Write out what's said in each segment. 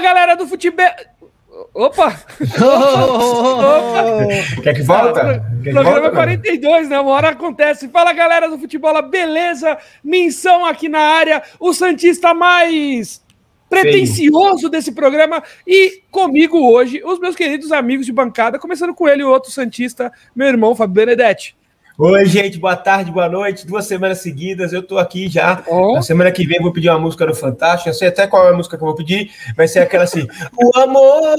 galera do futebol. Opa! Opa! Quer que volta? Quer que programa volta, 42, né? Uma hora acontece. Fala galera do futebol, beleza? Menção aqui na área, o Santista mais pretencioso desse programa. E comigo hoje, os meus queridos amigos de bancada, começando com ele, o outro Santista, meu irmão Fábio Benedetti. Oi, gente, boa tarde, boa noite. Duas semanas seguidas, eu tô aqui já. Ó. Na semana que vem eu vou pedir uma música do Fantástico. Eu sei até qual é a música que eu vou pedir. Vai ser aquela assim: O amor,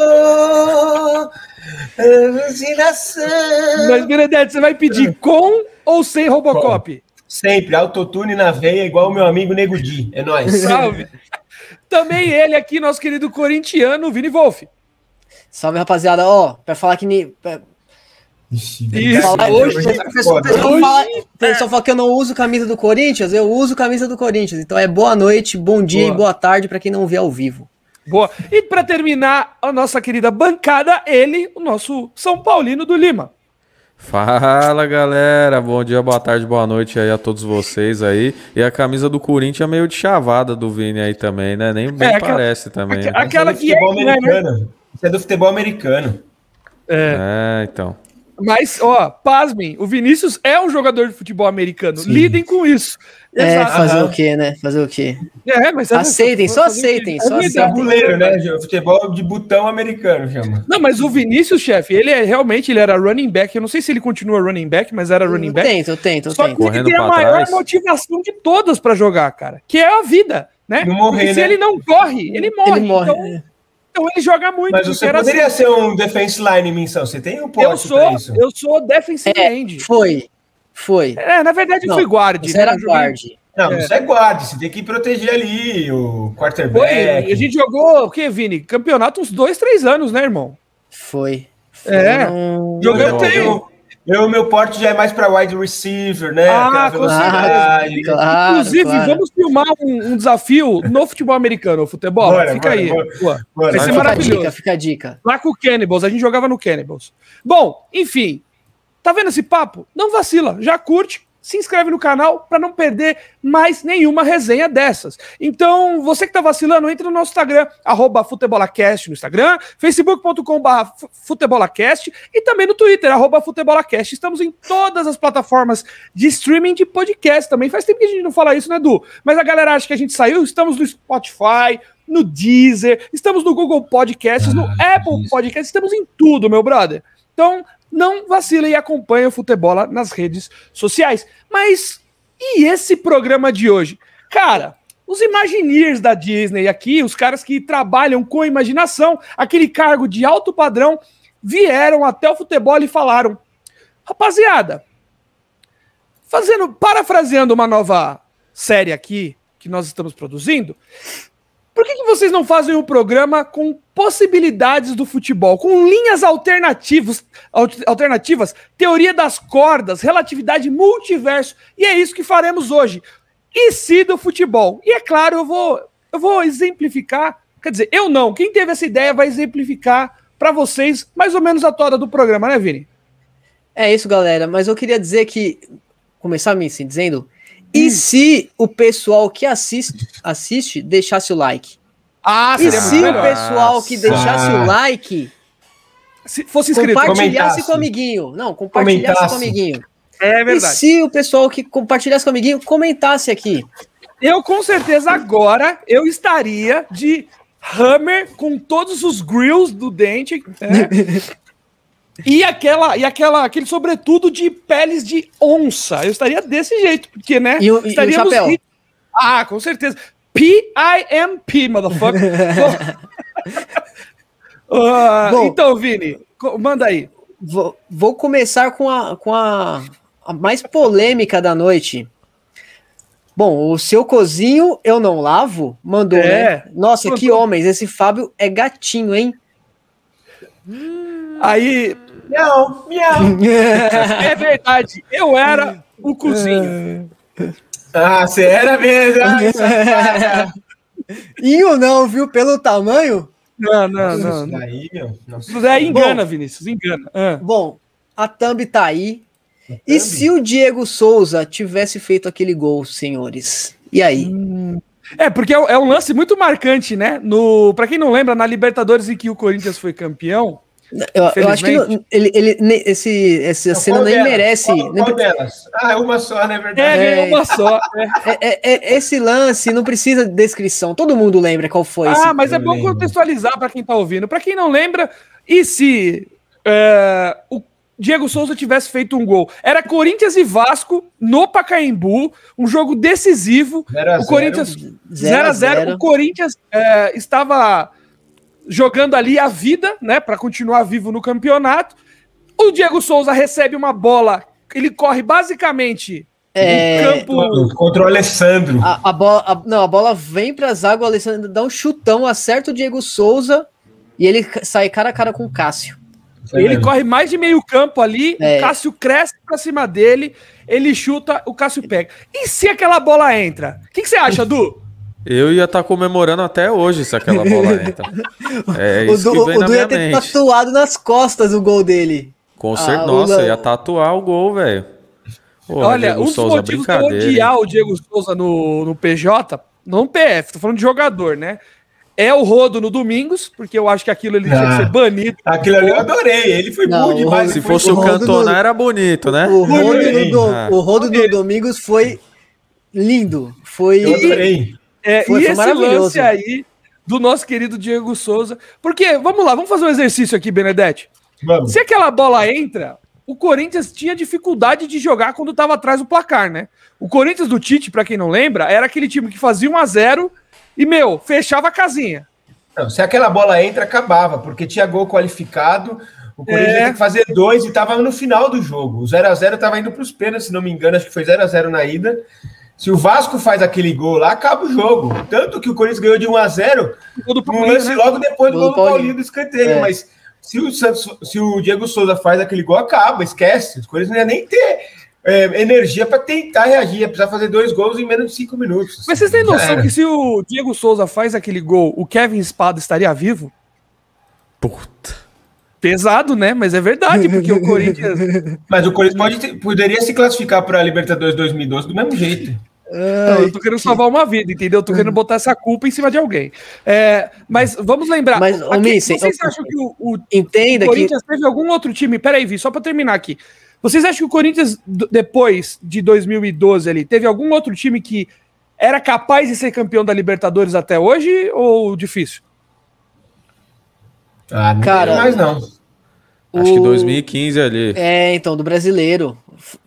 a vacinação. Mas, Benedetti, você vai pedir com ou sem Robocop? Sempre, autotune na veia, igual o meu amigo Nego Di. É nóis. Salve! Também ele aqui, nosso querido corintiano, Vini Wolf. Salve, rapaziada. Ó, pra falar que. ni- pra- Ixi, Isso, falar- hoje- o pessoal- o pessoal foda. fala- o pessoal fala que eu não uso camisa do Corinthians, eu uso camisa do Corinthians. Então é boa noite, bom dia Boa. e boa tarde pra quem não vê ao vivo. Boa. E para terminar a nossa querida bancada, ele, o nosso São Paulino do Lima. Fala galera, bom dia, boa tarde, boa noite aí a todos vocês aí. E a camisa do Corinthians é meio de chavada do Vini aí também, né? Nem, nem É, aquela- parece também. aque- né? aquela Isso é do futebol que é, né? americano. Isso é do futebol americano. É, então. Mas, ó, pasmem, o Vinícius é um jogador de futebol americano. Sim. Lidem com isso. É, Exato. fazer o quê, né? Fazer o quê? É, mas é- Aceitem, só quê? aceitem, É só aceitem. Tabuleiro, né? Futebol de botão americano chama. Não, mas o Vinícius, chefe, ele é realmente ele era running back. Eu não sei se ele continua running back, mas era running Eu back. tento, eu tento, eu Só que tento. ele Correndo tem a maior trás. motivação de todas pra jogar, cara, que é a vida, né? Não morrer, Porque se né? ele não corre, ele morre. Ele morre. Então, então ele joga muito. Mas você poderia assim. ser um defense line, menção. Você tem um Eu poste sou, pra isso. eu sou defensive É, end. Foi, foi. É, na verdade eu Não, fui guarde. Você né? era guard. Não, É. você é guarda, você tem que proteger ali o Foi, quarterback. a gente jogou o que, Vini? Campeonato uns dois, três anos, né, irmão? Foi. Foi. É. Jogando eu, tem. eu, eu, meu porte já é mais para wide receiver, né? Ah, com velocidade. Claro, Inclusive, claro. vamos filmar um, um desafio no futebol americano, o futebol. Bora, Fica bora, aí. bora. Bora, Vai ser Fica a maravilhoso. dica, fica a dica. Lá com o Cannibals, a gente jogava no Cannibals. Bom, enfim, tá vendo esse papo? Não vacila, já curte, se inscreve no canal para não perder mais nenhuma resenha dessas. Então, você que tá vacilando, entre no nosso Instagram, arroba futebolacast no Instagram, facebook.com.br futebolacast e também no Twitter, arroba futebolacast. Estamos em todas as plataformas de streaming de podcast também. Faz tempo que a gente não fala isso, né, Edu? Mas a galera acha que a gente saiu, estamos no Spotify, no Deezer, estamos no Google Podcasts, no Apple Podcasts, estamos em tudo, meu brother. Então, não vacila e acompanha o Futebola nas redes sociais. Mas e esse programa de hoje? Cara, os Imagineers da Disney aqui, os caras que trabalham com imaginação, aquele cargo de alto padrão, vieram até o futebol e falaram: rapaziada, fazendo, parafraseando uma nova série aqui que nós estamos produzindo, por que, que vocês não fazem um programa com possibilidades do futebol, com linhas alternativas, alter- alternativas, teoria das cordas, relatividade multiverso? E é isso que faremos hoje. E se do futebol? E é claro, eu vou, eu vou exemplificar, quer dizer, eu não, quem teve essa ideia vai exemplificar para vocês mais ou menos a toda do programa, né, Vini? É isso, galera. Mas eu queria dizer que. Começar me assim, dizendo. E se o pessoal que assiste, assiste deixasse o like? Ah, E seria se o melhor. pessoal que Nossa. deixasse o like Se fosse inscrito. compartilhasse comentasse. com o amiguinho? Não, compartilhasse com o amiguinho. É E verdade. se o pessoal que compartilhasse com o amiguinho comentasse aqui? Eu com certeza agora eu estaria de Hammer com todos os grills do dente né? e aquela e aquela aquele sobretudo de peles de onça. Eu estaria desse jeito porque né? E o- e o estaríamos chapéu? Ah, com certeza. P I M P, motherfucker. Ah, Bom. então, Vini, manda aí. Vou, vou começar com, a, com a, a mais polêmica da noite. Bom, o seu cozinho eu não lavo? Mandou, É. né? Nossa, que homens. Esse Fábio é gatinho, hein? Aí Miau, miau. é verdade. Eu era o cozinho. Ah, você era mesmo. Ai, safada. E o não, viu? Pelo tamanho. Não, não, não. Isso não. daí, meu. Nossa. Isso daí engana, Vinícius, engana. Ah. Bom, a thumb tá aí. E se o Diego Souza tivesse feito aquele gol, senhores? E aí? É, porque é, é um lance muito marcante, né? No, pra quem não lembra, na Libertadores em que o Corinthians foi campeão, Eu, eu acho que não- ele, ele, ne- esse, essa cena nem delas? merece. Qual, nem qual delas? Ah, é uma só, não é é, verdade? ganhou uma só. é. É- é- é- esse lance não precisa de descrição. Todo mundo lembra qual foi esse. Ah, mas é bom lembro. contextualizar para quem tá ouvindo. Para quem não lembra, e se é, o Diego Souza tivesse feito um gol? Era Corinthians e Vasco no Pacaembu, um jogo decisivo. Zero o zero. Corinthians 0 a 0 zero. O Corinthians é, estava jogando ali a vida, né, para continuar vivo no campeonato. O Diego Souza recebe uma bola, ele corre basicamente É, no campo. Contra o Alessandro. A, a bola, a- não, a bola vem pra zaga, o Alessandro dá um chutão, acerta o Diego Souza e ele sai cara a cara com o Cássio. Foi Ele mesmo. corre mais de meio campo ali, É. o Cássio cresce pra cima dele, ele chuta, o Cássio pega. E se aquela bola entra? O que, que você acha, Du? Eu ia estar comemorando até hoje se aquela bola entra. É o isso Du, que vem o na Du ia minha ter mente. tatuado nas costas o gol dele. Com Ah, certeza, o nossa, ia tatuar o gol, velho. Olha, Diego um dos Souza, motivos de odiar o Diego Souza no, no PJ, não PF, tô falando de jogador, né? É o rodo no Domingos, porque eu acho que aquilo ele tinha que Ah. ser banido. Aquilo ali eu adorei. Ele foi Não, bom demais. Se fosse o o Cantona, no- era bonito, né? O rodo, bem. do, Ah. o rodo do Domingos foi lindo. Foi. Eu adorei. É, Foi- e foi esse lance aí do nosso querido Diego Souza. Porque, vamos lá, vamos fazer um exercício aqui, Benedetti. Vamos. Se aquela bola entra, o Corinthians tinha dificuldade de jogar quando estava atrás do placar, né? O Corinthians do Tite, pra quem não lembra, era aquele time que fazia 1 a 0 e, meu, fechava a casinha. Não, se aquela bola entra, acabava, porque tinha gol qualificado. O Corinthians É. ia ter que fazer dois e estava no final do jogo. O 0x0 estava indo para os pênaltis, se não me engano, acho que foi 0x0 na ida. Se o Vasco faz aquele gol lá, acaba o jogo. Tanto que o Corinthians ganhou de 1x0 Gol do no Paulinho, lance né? logo depois do Gol do Paulinho Paulinho. do escanteio. É. Mas se o, Santos, se o Diego Souza faz aquele gol, acaba, esquece. Os Corinthians não ia nem ter é, energia para tentar reagir, ia precisar fazer dois gols em menos de cinco minutos. Mas vocês têm noção era. que se o Diego Souza faz aquele gol, o Kevin Espada estaria vivo? Puta. Pesado, né? Mas é verdade, porque o Corinthians. Mas o Corinthians pode poderia se classificar para a Libertadores 2012 do mesmo jeito. Não, eu tô querendo salvar uma vida, entendeu? Eu tô querendo botar essa culpa em cima de alguém. É, mas vamos lembrar. Mas, aqui, Missen, vocês eu- acham que o, o Entenda O que. Corinthians teve algum outro time? Peraí, Vi, só pra terminar aqui. Vocês acham que o Corinthians, depois de 2012 ali, teve algum outro time que era capaz de ser campeão da Libertadores até hoje ou difícil? Ah, não Cara, mais não. Acho que o- 2015 ali. É, então, do brasileiro.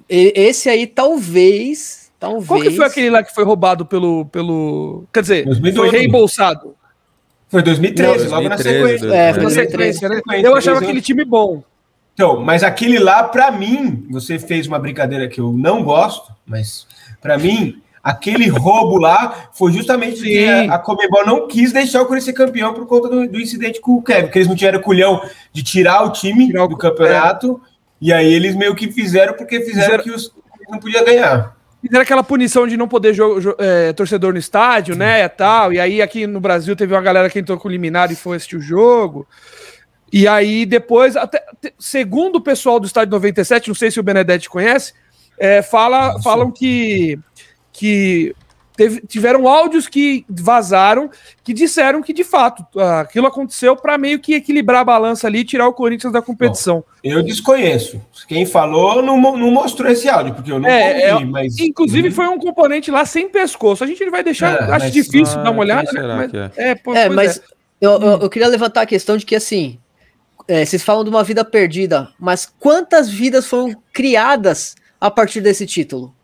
Esse aí, talvez. Talvez. Qual que foi aquele lá que foi roubado pelo. pelo quer dizer, 2012. foi reembolsado? Foi 2013, Não, logo na 2013, sequência. É, foi 2013, né? 2013. Eu achava aquele time bom. Então, mas aquele lá, pra mim, você fez uma brincadeira que eu não gosto, mas pra mim, aquele roubo lá foi justamente porque Sim. a, a Comebol não quis deixar o Corinthians ser campeão por conta do, do incidente com o Kevin, porque eles não tiveram culhão de tirar o time Tirar o- do campeonato, e aí eles meio que fizeram porque fizeram, Fizeram- que os não podia ganhar. Fizeram aquela punição de não poder é, torcedor no estádio, né? Tal. E aí aqui no Brasil teve uma galera que entrou com o liminar e foi assistir o jogo. E aí depois, até, segundo o pessoal do estádio 97, não sei se o Benedetti conhece, é, fala, falam que, que teve- tiveram áudios que vazaram que disseram que de fato aquilo aconteceu para meio que equilibrar a balança ali e tirar o Corinthians da competição. Eu desconheço. Quem falou não, não mostrou esse áudio, porque eu não É, ouvi, mas... Inclusive foi um componente lá sem pescoço. A gente vai deixar, É, acho mas- difícil Ah, dar uma olhada, quem né? será Mas- que é? é, pô- É, pois mas eu, eu, eu queria levantar a questão de que, assim, é, vocês falam de uma vida perdida, mas quantas vidas foram criadas a partir desse título?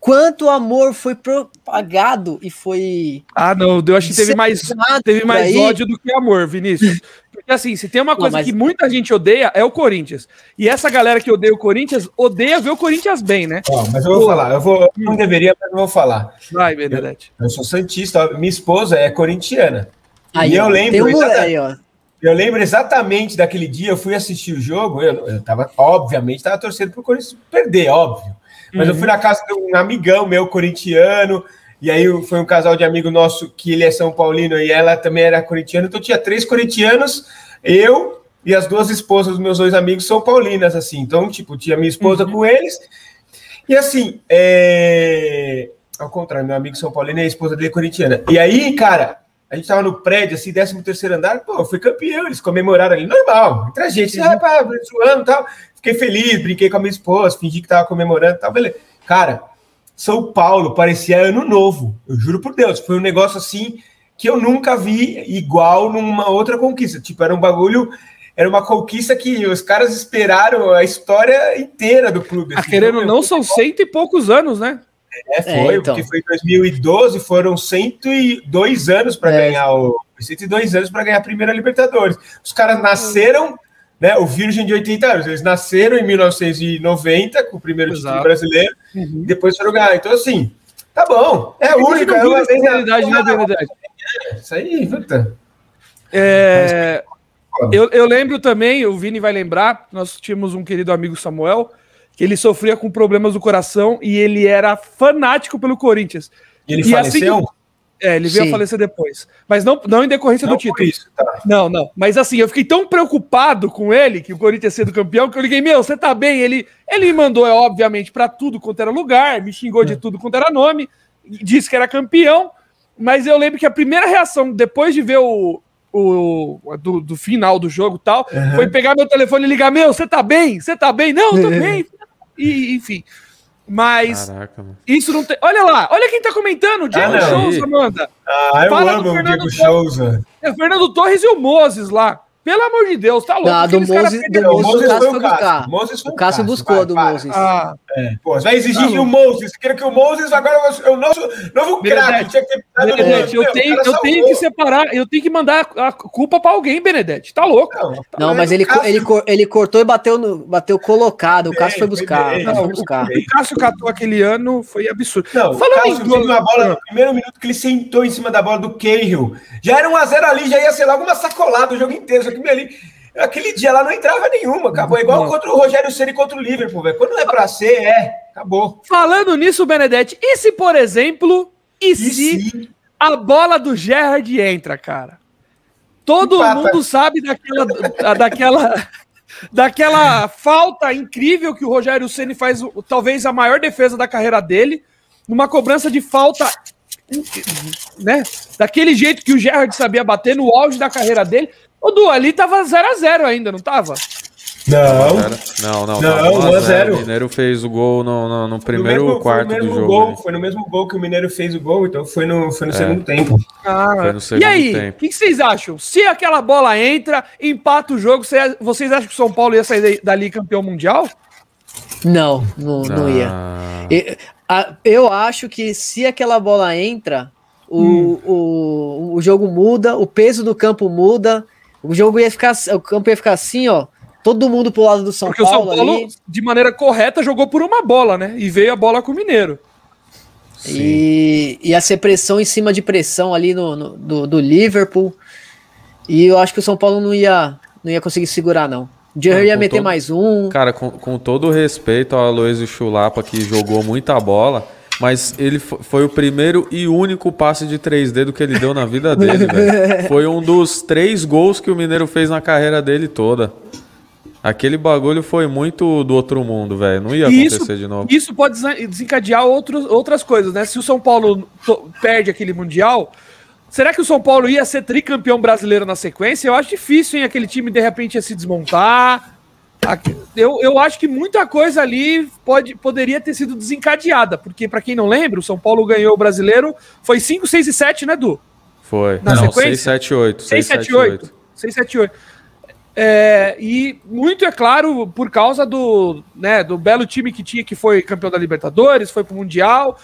Quanto amor foi propagado e foi. Ah, não, eu acho que teve mais, teve mais aí? ódio do que amor, Vinícius. Porque assim, se tem uma Não, coisa mas- que muita gente odeia, é o Corinthians. E essa galera que odeia o Corinthians, odeia ver o Corinthians bem, né? Ó, mas eu vou Pô. falar, eu, vou, eu não deveria, mas eu vou falar. Vai, Benedetti. Eu sou santista, minha esposa é corintiana. Aí, E eu ó, lembro um aí, ó. Eu lembro exatamente daquele dia, eu fui assistir o jogo, eu, eu tava, obviamente, tava torcendo pro Corinthians perder, óbvio. Mas eu fui na casa de um amigão meu, corintiano, e aí foi um casal de amigo nosso que ele é São Paulino e ela também era corintiana, então tinha três corintianos, eu e as duas esposas dos meus dois amigos são paulinas, assim. Então, tipo, tinha minha esposa com eles. E assim, é, ao contrário, meu amigo São Paulino e a esposa dele é corintiana. E aí, cara, a gente tava no prédio, assim, 13 terceiro andar, pô, foi campeão, eles comemoraram ali, normal, entre a gente, ah, pá, zoando e tal. Fiquei feliz, brinquei com a minha esposa, fingi que tava comemorando e tal, beleza. Cara, São Paulo parecia ano novo, eu juro por Deus, foi um negócio assim que eu nunca vi igual numa outra conquista. Tipo, era um bagulho, era uma conquista que os caras esperaram a história inteira do clube. Assim, ah, querendo ou não, são cento e poucos anos, né? É, foi, é, então. porque foi em 2012, foram 102 anos para é. ganhar o. 102 anos para ganhar a primeira Libertadores. Os caras nasceram, né? O Virgem de 80 anos, eles nasceram em 1990 com o primeiro Exato. título brasileiro, uhum. depois foram ganhar. Então, assim, tá bom. É a única, é uma vez. Realidade, né, verdade. Isso aí, Victor. É, eu, eu lembro também, o Vini vai lembrar, nós tínhamos um querido amigo Samuel que ele sofria com problemas do coração e ele era fanático pelo Corinthians. E ele e assim faleceu? Assim, é, ele veio Sim. a falecer depois. Mas não, não em decorrência não do título. Isso, tá. Não, não. Mas assim, eu fiquei tão preocupado com ele, que o Corinthians ia ser do campeão, que eu liguei, meu, você tá bem? Ele, ele me mandou, é, obviamente, para tudo quanto era lugar, me xingou é. de tudo quanto era nome, disse que era campeão. Mas eu lembro que a primeira reação, depois de ver o, o, do, do final do jogo e tal, uhum. foi pegar meu telefone e ligar: Meu, você tá bem? Você tá bem? Não, tô bem e enfim. Mas Caraca, isso não tem. Olha lá, olha quem tá comentando, o Diego ah, Souza, Amanda. Ah, eu Fala amo o Diego Souza. É o Fernando Torres e o Moses lá. Pelo amor de Deus, tá louco. Não, do Moses, do Moses, Moses foi o Cássio. Moses foi o Cássio buscou vai, do vai. Moses. Ah, é. Pô, vai exigir tá que o Moses, queira que o Moses agora é o nosso novo craque. Tinha que Benedetti, eu, tenho, eu tenho que separar, eu tenho que mandar a culpa pra alguém, Benedetti. Tá louco. Não, tá não mas ele, ele, ele cortou e bateu, no, bateu colocado. O Cássio foi buscar. Bem, não, buscar. O, o Cássio catou aquele ano foi absurdo. Não, Falando o Cássio em uma bola no primeiro minuto que ele sentou em cima da bola do Cahill. Já era um a zero ali, já ia ser logo uma sacolada o jogo inteiro. Só que ali Aquele dia lá não entrava nenhuma, acabou. É igual contra o Rogério Ceni contra o Liverpool, velho. Quando não é pra ser, é. Acabou. Falando nisso, Benedetti, e se, por exemplo, e, e se, se, a bola do Gerrard entra, cara? Todo Empata. mundo sabe daquela, daquela, daquela falta incrível que o Rogério Ceni faz, talvez a maior defesa da carreira dele, numa cobrança de falta né? Daquele jeito que o Gerrard sabia bater no auge da carreira dele. O Du, ali tava 0x0 ainda, não tava? Não. Não, não, não. 1x0. O Mineiro fez o gol no, no, no primeiro no mesmo, quarto do jogo. Gol, foi no mesmo gol que o Mineiro fez o gol, então foi no, foi no é. segundo tempo. Ah, foi no segundo e aí, o que, que, vocês acham? Se aquela bola entra, empata o jogo, vocês acham que o São Paulo ia sair dali campeão mundial? Não, não, não ah. ia. Eu, eu acho que se aquela bola entra, o, hum. o, o jogo muda, o peso do campo muda o jogo ia ficar, o campo ia ficar assim, ó. Todo mundo pro lado do São Porque Paulo. Porque o São Paulo, ali. de maneira correta, jogou por uma bola, né? E veio a bola com o Mineiro. E ia ser pressão em cima de pressão ali no, no do, do, Liverpool. E eu acho que o São Paulo não ia, não ia conseguir segurar, não. O Jerry ia meter todo, mais um. Cara, com, com todo respeito ao Aloysio Chulapa, que jogou muita bola mas ele foi o primeiro e único passe de 3D que ele deu na vida dele, velho. Foi um dos três gols que o Mineiro fez na carreira dele toda. Aquele bagulho foi muito do outro mundo, velho. Não ia acontecer isso, de novo. Isso pode desencadear outros, outras coisas, né? Se o São Paulo perde aquele Mundial, será que o São Paulo ia ser tricampeão brasileiro na sequência? Eu acho difícil, hein? Aquele time de repente ia se desmontar. Eu, eu acho que muita coisa ali pode, poderia ter sido desencadeada, porque, para quem não lembra, o São Paulo ganhou o brasileiro, foi 5, 6 e 7, né, Du? Foi. Na não, sequência? 6, 7, 8. 6, 7, 8. 6, 7, 8. É, e muito é claro por causa do, né, do belo time que tinha, que foi campeão da Libertadores, foi pro Mundial,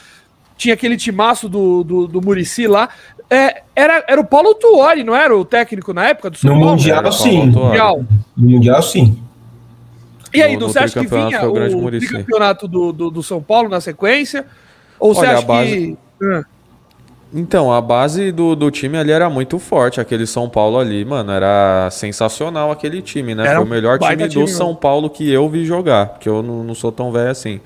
tinha aquele timaço do, do, do Murici lá. É, era, era o Paulo Tuori, não era o técnico na época do São no Paulo? Mundial, sim. Mundial. No Mundial, sim. E aí, no, você acha que vinha o, o campeonato do, do, do, São Paulo na sequência? Ou Olha, você acha base... que. Então, a base do, do time ali era muito forte. Aquele São Paulo ali, mano, era sensacional aquele time, né? Era Foi o melhor time do time, São Paulo que eu vi jogar, porque eu não, não sou tão velho assim.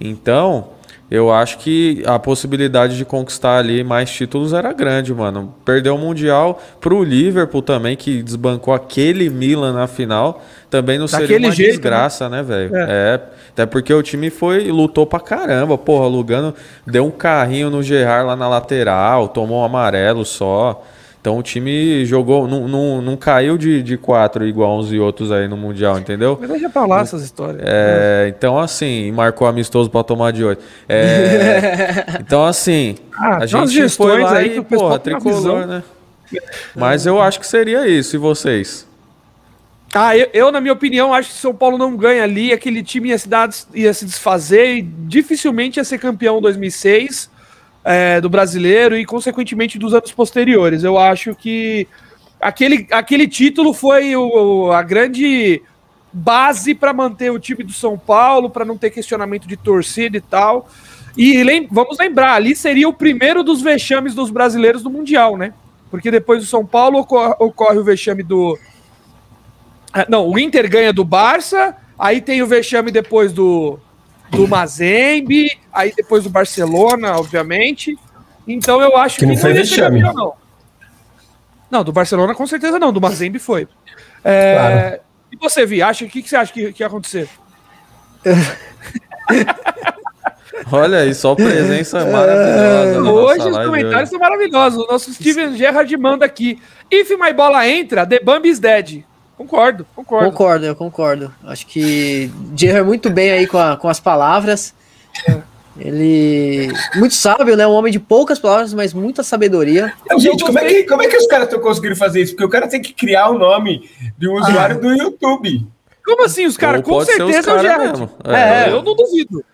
Então, eu acho que a possibilidade de conquistar ali mais títulos era grande, mano. Perdeu o Mundial pro Liverpool também, que desbancou aquele Milan na final. Também não seria Daquele uma jeito, desgraça, né, velho? É. É. Até porque o time foi lutou pra caramba, porra. Lugano deu um carrinho no Gerard lá na lateral, tomou um amarelo só. Então o time jogou, não, não, não caiu de, de quatro igual uns e outros aí no Mundial, entendeu? Mas deixa pra lá essas histórias. É, então, assim, marcou amistoso pra tomar de oito. É, então, assim, Ah, a gente foi lá aí que e, o pessoal porra, tricolor, né? Mas eu acho que seria isso, e vocês? Ah, eu, eu, na minha opinião, acho que se o São Paulo não ganha ali, aquele time ia se, dar- ia se desfazer e dificilmente ia ser campeão em 2006 é, do brasileiro e, consequentemente, dos anos posteriores. Eu acho que aquele, aquele título foi o- a grande base para manter o time do São Paulo, para não ter questionamento de torcida e tal. E lem- vamos lembrar, ali seria o primeiro dos vexames dos brasileiros do Mundial, né? Porque depois do São Paulo ocorre, ocorre o vexame do, ah, Não, o Inter ganha do Barça, aí tem o vexame depois do, do Mazembe, aí depois do Barcelona, obviamente. Então eu acho Que não foi ia ser vexame. campeão, não. Não, do Barcelona com certeza não, do Mazembe foi. É, Claro. E você, Vi, acha, o que, que você acha que, que ia acontecer? Olha aí, só presença maravilhosa. na Hoje os comentários hoje. são maravilhosos. O nosso Steven Gerrard manda aqui. If my bola entra, the Bambi is dead. Concordo, concordo. Concordo, eu concordo. Acho que Gerard é muito bem aí com, a- com as palavras. Ele. Muito sábio, né? Um homem de poucas palavras, mas muita sabedoria. Então, gente, como é, que, como é que os caras estão conseguindo fazer isso? Porque o cara tem que criar o nome de um usuário do YouTube. Como assim, os caras? Com pode ser os certeza é o mesmo. É, É. eu não duvido.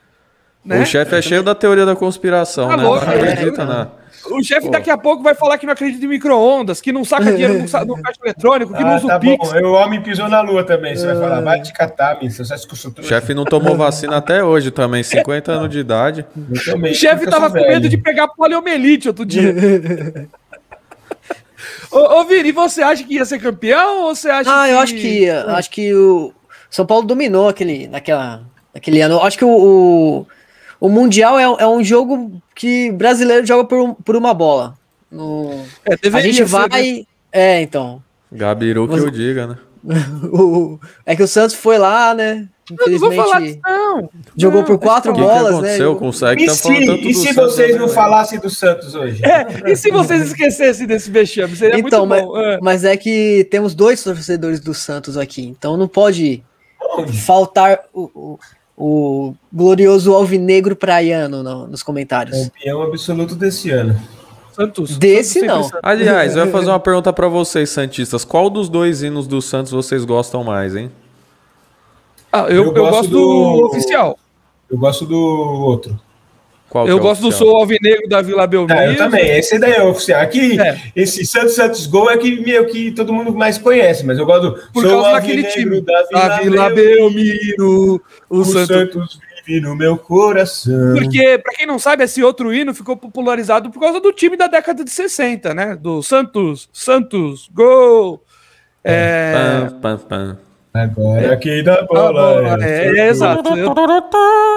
Né? O chefe é cheio da teoria da conspiração, Tá né? louco, não é. acredita na. O chefe daqui a pouco vai falar que não acredita em micro-ondas, que não saca dinheiro no, sa- no caixa eletrônico, que não Ah, usa tá o Pix. bom. O homem pisou na lua também. Você vai falar, vai te catar, menino. Que O chefe não tomou vacina até hoje também, 50 anos de idade. O chefe tava com medo de pegar poliomielite outro dia. ô, ô, Vini, e você acha que ia ser campeão ou você acha Ah, eu acho que acho que o São Paulo dominou aquele, naquela, naquele ano. Eu acho que o, o, o Mundial é, é um jogo que brasileiro joga por, por uma bola. No- É, a gente ser, né? vai. É, então. Gabiru que Mas- eu diga, né? O- é que o Santos foi lá, né? Eu não vou Infelizmente. falar disso, não. Jogou Não, por quatro que bolas, aconteceu né? com o Sec? E Tá se, e se Santos, vocês né, não velho? falassem do Santos hoje? É, e se vocês esquecessem desse vexame? Seria Então, muito bom. É. Mas é que temos dois torcedores do Santos aqui, então não pode Onde? faltar o, o, o glorioso alvinegro praiano no- nos comentários. Campeão absoluto desse ano. Santos. Desse Santos não. sempre Aliás, eu ia fazer uma pergunta pra vocês, Santistas. Qual dos dois hinos do Santos vocês gostam mais, hein? Ah, eu, Eu eu gosto gosto do, do- oficial. Eu gosto do outro. Qual Eu é gosto do? Sou Alvinegro da Vila Belmiro. Ah, eu também. Esse daí é oficial. Aqui, É. esse Santos Santos Gol é que, meio que todo mundo mais conhece, mas eu gosto do. Por Sou causa daquele alvinegro time. Da Vila, Da Vila Belmiro. O, O Santos. Santos vive no meu coração. Porque, pra quem não sabe, esse outro hino ficou popularizado por causa do time da década de 60, né? Do Santos, Santos, gol. É, Pam, pam, pam. Agora quem dá a bola. bola, é, o é, exato. Eu,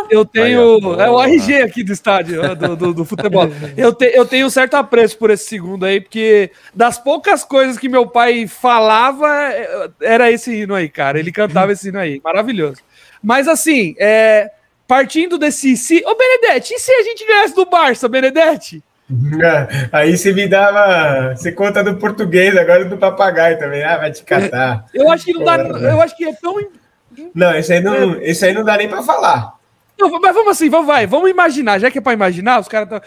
eu tenho. É o RG aqui do estádio, ó, do, do, do futebol. Eu, te, eu tenho um certo apreço por esse segundo aí, porque das poucas coisas que meu pai falava, é, era esse hino aí, cara. Ele cantava esse hino aí. Maravilhoso. Mas assim, é, partindo desse. Se, ô, Benedetti, e se a gente ganhasse do Barça, Benedetti? É, Aí você me dava. Você conta do português, agora do papagaio também. Ah, vai te catar. Eu acho que não dá. Eu acho que é tão. Não, esse aí não, esse aí não dá nem pra falar. Não, mas vamos assim, vamos, vai, vamos imaginar, já que é pra imaginar, os caras estão.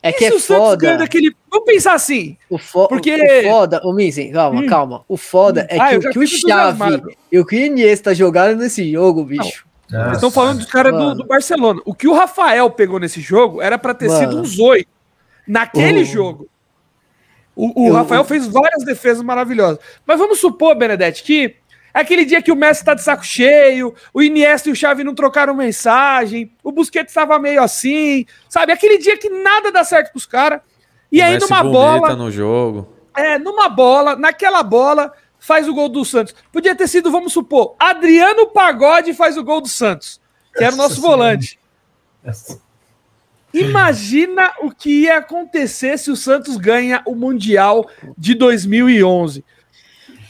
É que se é o foda. daquele. Vamos pensar assim. O, fo Porque- o foda, o Minzen, calma, Hum. calma. O foda é Ah, que, o que o entusiasmado. e o que o Iniesta jogaram nesse jogo, bicho. Vocês estão falando dos caras do, do Barcelona. O que o Rafael pegou nesse jogo era pra ter sido Mano. uns oito. Naquele jogo. O, o Rafael fez várias defesas maravilhosas. Mas vamos supor, Benedetti, que é aquele dia que o Messi tá de saco cheio, o Iniesta e o Xavi não trocaram mensagem, o Busquets estava meio assim, sabe? Aquele dia que nada dá certo pros caras. E O aí, Messi numa bola, no jogo. é, numa bola, naquela bola, faz o gol do Santos. Podia ter sido, vamos supor, Adriano Pagode faz o gol do Santos, que era o nosso Senhora. volante. Imagina o que ia acontecer se o Santos ganha o Mundial de 2011.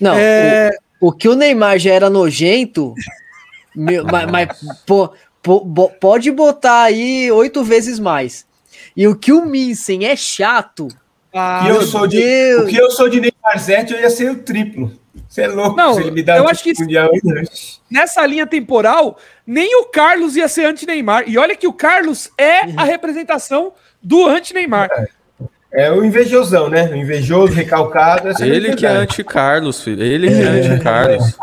Não, É, o, o que o Neymar já era nojento, meu, mas, mas, pô, pô, pode botar aí oito vezes mais. E o que o Minsen é chato. ah, E eu sou de, Deus. o que eu sou de Neymar Zete, eu ia ser o triplo. Você é louco Não, se ele me dá eu o acho que mundial. nessa linha temporal, nem o Carlos ia ser anti-Neymar. E olha que o Carlos é a representação do anti-Neymar. É o invejosão, né? O invejoso, recalcado. essa Ele que é anti-Carlos, filho. Ele que é anti-Carlos.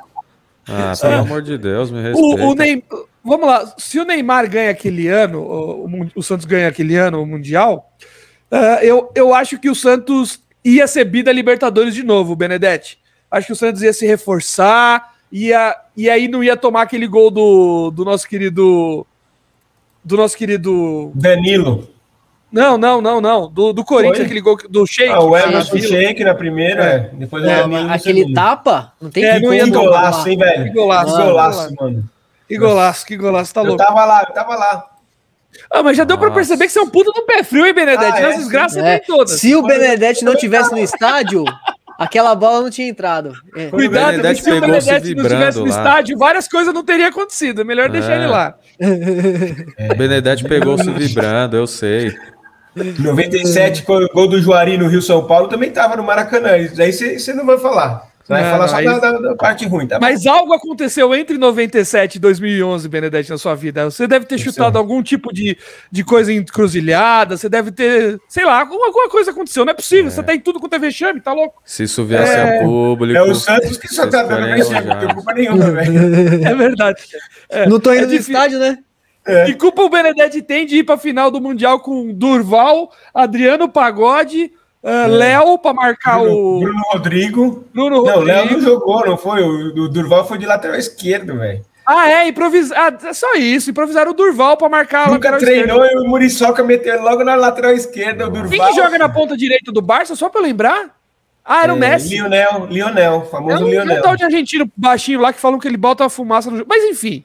Ah, pelo amor de Deus, me respeita. O, o Neymar, vamos lá, se o Neymar ganha aquele ano, o, o Santos ganha aquele ano o Mundial, ah, eu, eu acho que o Santos ia ser bi da Libertadores de novo, Benedetti. Acho que o Santos ia se reforçar, ia, e aí não ia tomar aquele gol do, do nosso querido. Do nosso querido. Danilo. Não, não, não, não. Do, do Corinthians, Foi? aquele gol do Sheik. Ah, o que Emerson. Sheik na primeira, é. depois o Não, Danilo aquele segundo. tapa, não tem É, não ia Que golaço, tomar. hein, velho? Que golaço, Que mano. golaço, mano. Que golaço, que golaço, tá Eu louco. tava lá, eu tava lá. Ah, mas já deu pra Nossa. perceber que você é um puta do pé frio, hein, Benedetti? Ah, Nas é, desgraças É, tem todas. se o Benedetti não tivesse no estádio, aquela bola não tinha entrado. É. Cuidado, Benedetti se o Benedetti não estivesse no lá. estádio, várias coisas não teriam acontecido. É melhor deixar É. ele lá. O Benedetti pegou-se vibrando, eu sei. 97, com o gol do Juari no Rio São Paulo, também tava no Maracanã. Isso aí você não vai falar. Você vai Não, falar só da, da- da parte ruim, tá? Mas algo aconteceu entre 97 e 2011, Benedetti, na sua vida. Você deve ter chutado algum tipo de, de coisa encruzilhada, você deve ter, sei lá, alguma, alguma coisa aconteceu. Não é possível, você tá em tudo quanto é vexame, tá louco? Se isso viesse a público. É o Santos que só tá dando vexame, não tem culpa nenhuma, velho. É verdade. É, Não tô é indo no difícil. estádio, né? Que culpa o Benedetti tem de ir pra final do Mundial com Durval, Adriano Pagode, ah, Léo pra marcar Bruno, o Bruno Rodrigo. Bruno Não, o Léo não jogou, não foi? O, Durval foi de lateral esquerdo, velho. Ah, é, improvisar. Ah, é só isso. Improvisaram o Durval pra marcar a Nunca lateral treinou esquerda. e o Muriçoca meteu logo na lateral esquerda. O Durval. Quem que joga na ponta direita do Barça, só pra eu lembrar? Ah, era o É, Messi. Lionel, Lionel, É famoso um, é um Lionel. tal de argentino baixinho lá que falam que ele bota a fumaça no jogo. Mas enfim.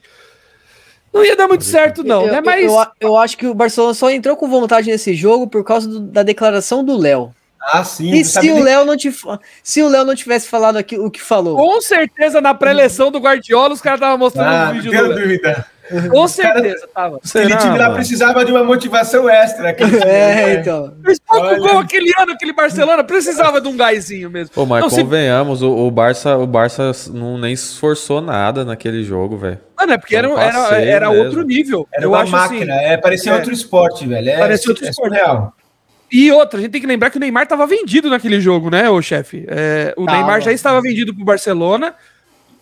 Não ia dar muito certo, não, eu, né? Mas. eu, eu acho que o Barcelona só entrou com vontade nesse jogo por causa do- da declaração do Léo. Ah, sim. E se o nem- Léo não te, se o Léo não tivesse falado aqui, o que falou? Com certeza, na pré-eleição do Guardiola, os caras estavam mostrando Ah, o não vídeo tenho do dúvida. Com certeza, tava. Aquele time lá precisava de uma motivação extra. aquele time, É, né? então. Olha. gol aquele ano, aquele Barcelona, precisava de um gásinho mesmo. Pô, mas Não, se- convenhamos, o, o Barça, o Barça não nem se esforçou nada naquele jogo, velho. Mano, é porque era, era, era mesmo. outro nível. Era eu uma acho máquina, assim. é, parecia é. outro esporte, velho. É, Parecia outro é esporte. surreal. E outra, a gente tem que lembrar que o Neymar estava vendido naquele jogo, né, ô chefe? É, o Tava. Neymar já estava vendido pro Barcelona.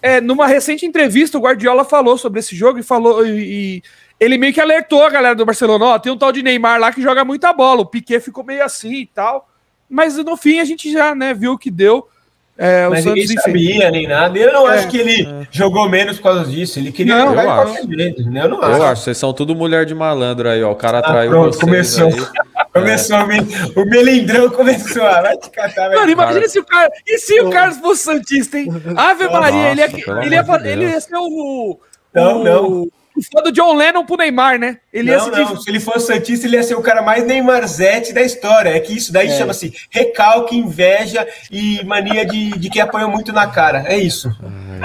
É, numa recente entrevista, o Guardiola falou sobre esse jogo e falou. E, e ele meio que alertou a galera do Barcelona: ó, tem um tal de Neymar lá que joga muita bola. O Piquet ficou meio assim e tal. Mas no fim a gente já né, viu o que deu. É, o Mas ninguém enfim. sabia nem nada. Eu não É. acho que ele jogou menos por causa disso. Ele queria Não, jogar eu acho. jeito. né? Eu não acho. Eu acho, vocês são tudo mulher de malandro aí, ó. O cara Ah, traiu pronto, vocês começou. aí. Começou, o me- o melindrão começou. Ah, vai te catar, velho. Mano, imagina Cara. se o cara. E se o Carlos fosse Santista, hein? Ave Nossa, Maria, ele ia, ele, ia, ele ia ser o. Não, o, não. O fã do John Lennon pro Neymar, né? Ele ia Não, se não, se ele fosse Santista, ele ia ser o cara mais Neymarzete da história. É que isso daí chama-se recalque, inveja e mania de, de quem apanhou muito na cara. É isso.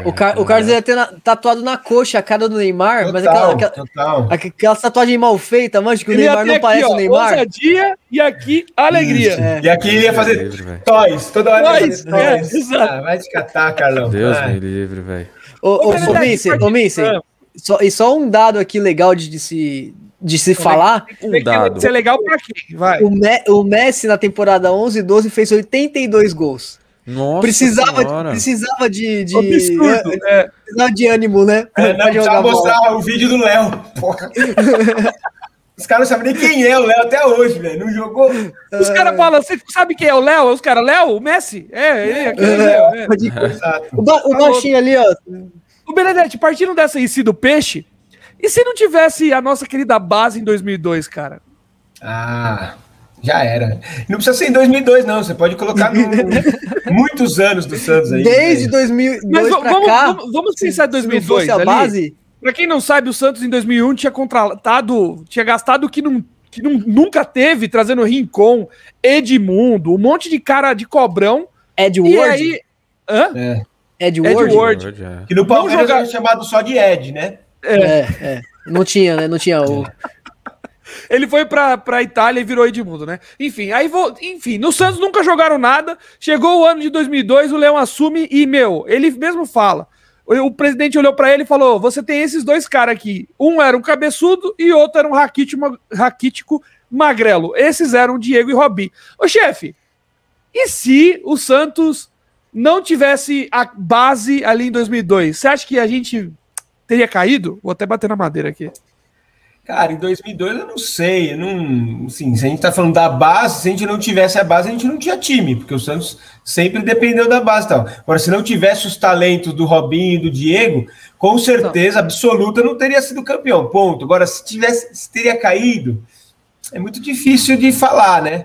O, Car o Carlos ia ter na- tatuado na coxa a cara do Neymar, mas aquela, Total, aquela, total. aquela tatuagem mal feita, mancha, que o Ele Neymar não parece aqui, ó, o Neymar. ousadia e aqui alegria. É. E aqui ele ia fazer toys, toda hora ele ia Toys, fazer é, toys. exato. Ah, vai te catar, Carlão. Deus Vai. me livre, velho. Ô, ô, ô, Benedetti, Minsen, ô, partindo- Minsen, Ah. Só, e só um dado aqui legal de, de se, de se falar, que dado. ser legal pra quem? Vai. o, Me- o Messi na temporada 11 e 12 fez 82 gols. Nossa precisava, senhora. precisava de, de, Absurdo. É. precisava de ânimo, né? É, não, precisava bola. mostrar o vídeo do Léo. Os caras não sabem nem quem é o Léo até hoje, velho. Não jogou. Os caras falam, você sabe quem é o Léo? Os caras, Léo? O Messi? É, ele, aquele É, Léo. é. pode- Exato. O, ba- o baixinho ali, ó. O Benedetti, partindo dessa aí, do peixe, e se não tivesse a nossa querida base em 2002, cara? Ah, já era. Não precisa ser em 2002, não. Você pode colocar no- muitos anos do Santos aí. Desde velho. 2002 Mas v- pra vamos, cá, vamos, vamos pensar em se não 2002 fosse a ali. base, Pra quem não sabe, o Santos em 2001 tinha contratado, tinha gastado o que não que nu- nunca teve, trazendo Rincon, Edmundo, um monte de cara de cobrão. Ed E aí. Hã? É. Ed Ed Ward? Ward. é. Que no Palmeiras jogar- era chamado só de Ed, né? É, é. Não tinha, né? Não tinha o. Ele foi pra, pra Itália e virou Edmundo, né? Enfim, aí vou. Enfim, no Santos nunca jogaram nada. Chegou o ano de 2002, o Leão assume e, meu, ele mesmo fala. O, o presidente olhou pra ele e falou: Você tem esses dois caras aqui. Um era um cabeçudo e outro era um raquítico, raquítico magrelo. Esses eram Diego e Robin. Ô, chefe, e se o Santos não tivesse a base ali em 2002? Você acha que a gente teria caído? Vou até bater na madeira aqui. Cara, em 2002 eu não sei, eu não, assim, se a gente tá falando da base, se a gente não tivesse a base, a gente não tinha time, porque o Santos sempre dependeu da base tal. Agora, se não tivesse os talentos do Robinho e do Diego, com certeza absoluta não teria sido campeão, ponto. Agora, se tivesse, se teria caído, é muito difícil de falar, né?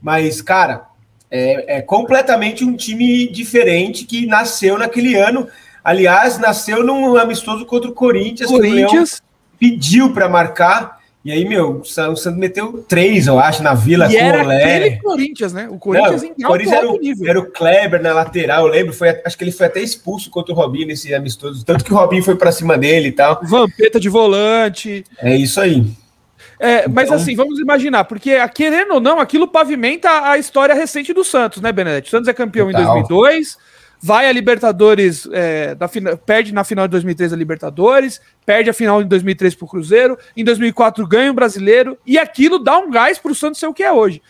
Mas, cara, é, é completamente um time diferente que nasceu naquele ano. Aliás, nasceu num amistoso contra o Corinthians, que o Leão Corinthians. pediu para marcar. E aí, meu, o San- o Santos meteu três, eu acho, na Vila E com era o aquele Corinthians, né? O Corinthians Não, em o Corinthians era alto o, nível. era o Kleber na lateral, eu lembro. Foi, acho que ele foi até expulso contra o Robinho nesse amistoso. Tanto que o Robinho foi para cima dele e tal. Vampeta de volante. É isso aí. É, mas Então- assim, vamos imaginar, porque ah, querendo ou não, aquilo pavimenta a história recente do Santos, né, Benedetti? O Santos é campeão Total. em 2002, vai a Libertadores, é, da fina- perde na final de 2003 a Libertadores, perde a final em 2003 pro Cruzeiro, em 2004 ganha o Brasileiro, e aquilo dá um gás pro Santos ser o que é hoje.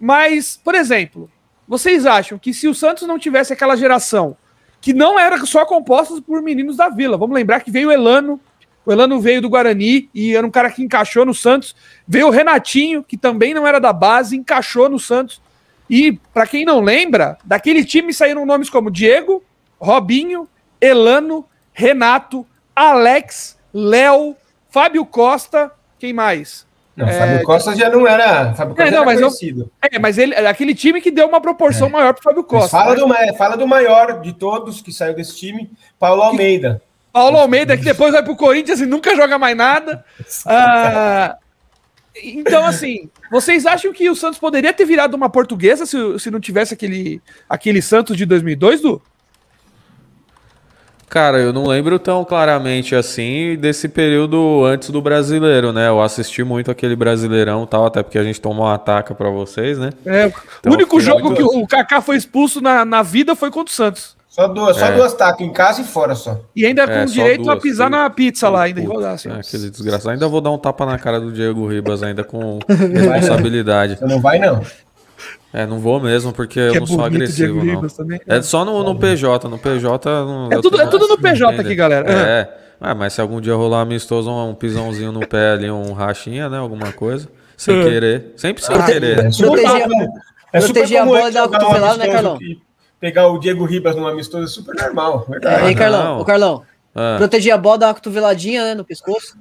Mas, por exemplo, vocês acham que se o Santos não tivesse aquela geração que não era só composta por meninos da Vila, vamos lembrar que veio o Elano, o Elano veio do Guarani e era um cara que encaixou no Santos. Veio o Renatinho, que também não era da base, encaixou no Santos. E, para quem não lembra, daquele time saíram nomes como Diego, Robinho, Elano, Renato, Alex, Léo, Fábio Costa, quem mais? Não, Fábio Costa já não era. Fábio Costa É, não, mas eu- conhecido. É, mas ele, aquele time que deu uma proporção maior pro Fábio É. Mas Costa. fala, né? do, fala do maior de todos que saiu desse time, Paulo Almeida. Paulo Almeida, que depois vai pro Corinthians e nunca joga mais nada. Ah, então, assim, vocês acham que o Santos poderia ter virado uma portuguesa se, se não tivesse aquele, aquele Santos de 2002, Du? Cara, eu não lembro tão claramente assim desse período antes do brasileiro, né? Eu assisti muito aquele brasileirão e tal, até porque a gente tomou uma ataca pra vocês, né? É, Então, o único jogo muito- que o Kaká foi expulso na, na vida foi contra o Santos. Só duas, só É. duas tacas em casa e fora só. E ainda É, com direito a duas, pisar filho. na pizza lá, ainda e rodar assim. é, aquele desgraçado. Ainda vou dar um tapa na cara do Diego Ribas ainda com responsabilidade. Você não vai, não. É, não vou mesmo, porque eu Que é não sou agressivo, não. É só no, no PJ, no PJ... Não, É tudo, é tudo no PJ entende? aqui, galera. É, ah, mas se algum dia rolar amistoso, um, pisãozinho no pé ali, um rachinha, né, alguma coisa, sem É. querer, sempre sem Ah, querer. é Proteger-. É proteger a bola da cotovelada, né, Carlão? Pegar o Diego Ribas num amistoso é super normal. Verdade. Hein, Carlão? não. Ô, Carlão, Ah, proteger a bola, dar uma cotoveladinha né, no pescoço.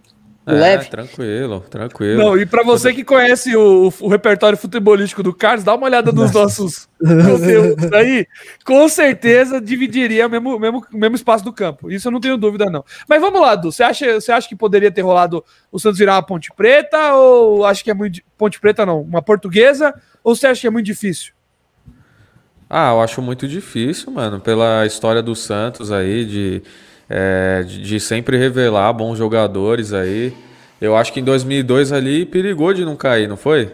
é, leve. tranquilo, tranquilo. Não, e pra você que conhece o, o repertório futebolístico do Carlos, dá uma olhada nos nossos conteúdos aí. Com certeza dividiria o mesmo, mesmo, mesmo espaço do campo. Isso eu não tenho dúvida, não. Mas vamos lá, Du. Você acha, você acha que poderia ter rolado o Santos virar uma Ponte Preta? Ou acha que é muito. Ponte Preta não, uma portuguesa? Ou você acha que é muito difícil? Ah, eu acho muito difícil, mano, pela história do Santos aí, de, é, de, de sempre revelar bons jogadores aí. Eu acho que em 2002 ali perigou de não cair, não foi?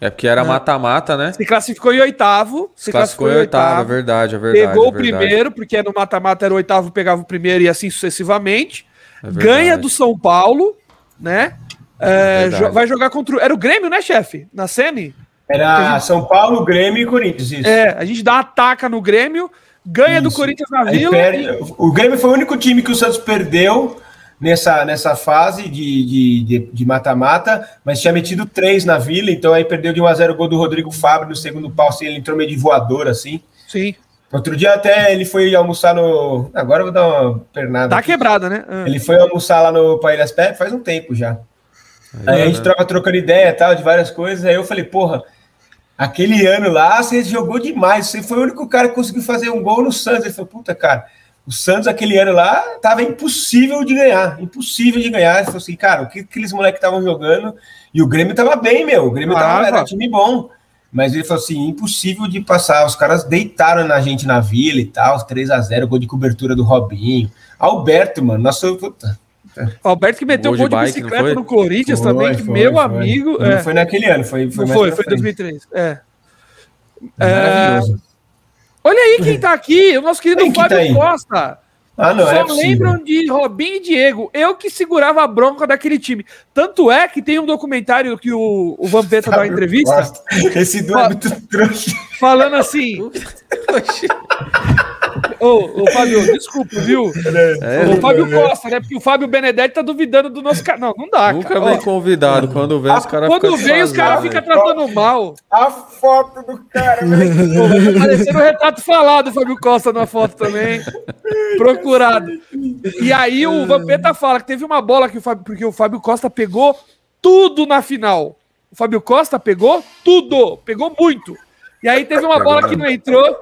É porque era mata-mata, né? Se classificou em oitavo. Se Classificou em oitavo, é verdade, é verdade. Pegou é o verdade. primeiro, porque no mata-mata era o oitavo, pegava o primeiro e assim sucessivamente. É ganha do São Paulo, né? É, jo- vai jogar contra. o- Era o Grêmio, né, chefe? Na semi? Era São Paulo, Grêmio e Corinthians. Isso. É, a gente dá ataca no Grêmio, ganha do Isso. Corinthians na Aí Vila. perde- e- O Grêmio foi o único time que o Santos perdeu nessa, nessa fase de de- de- de mata-mata, mas tinha metido três na Vila, então aí perdeu de 1x0 o gol do Rodrigo Fábio no segundo pau, assim, ele entrou meio de voador, assim. Sim. Outro dia até ele foi almoçar no... Agora eu vou dar uma pernada. Tá aqui. quebrada, né? Ah. Ele foi almoçar lá no Paíras Pé faz um tempo já. Aí a gente né? troca trocando ideia e tal, de várias coisas. Aí eu falei, porra, aquele ano lá você jogou demais. Você foi o único cara que conseguiu fazer um gol no Santos. Ele falou, puta, cara, O Santos, aquele ano lá, tava impossível de ganhar. Impossível de ganhar. Ele falou assim, cara, o que aqueles moleques estavam jogando? E o Grêmio tava bem, meu. O Grêmio tava, era um time bom. Mas ele falou assim: impossível de passar. Os caras deitaram na gente na vila e tal, 3 a 0 gol de cobertura do Robinho. Alberto, mano, nosso. Puta. Alberto que meteu um gol de, bike, bicicleta no Corinthians foi, também, que foi, meu foi. amigo. Não é. foi naquele ano, foi Foi, foi, foi 2003. É. é. Olha aí quem tá aqui, o nosso querido quem Fábio tá Costa. Ah, não, Só é lembram de Robinho e Diego. Eu que segurava a bronca daquele time. Tanto é que tem um documentário que o, o Vampeta dá uma entrevista. Esse do é muito trouxa. Falando assim. Ô, ô, Fábio, desculpa, viu? É, o Fábio é. Costa, né? Porque o Fábio Benedetti tá duvidando do nosso canal. Não, não dá, Nunca cara. vem convidado. Quando vem, os caras Quando vem, os caras ficam tratando mal. A foto do cara, velho. Parecendo o retrato falado, Fábio Costa na foto também. Procurado. E aí o Vampeta fala que teve uma bola que o Fábio, porque o Fábio Costa pegou tudo na final. O Fábio Costa pegou tudo, pegou muito. E aí teve uma bola que não entrou.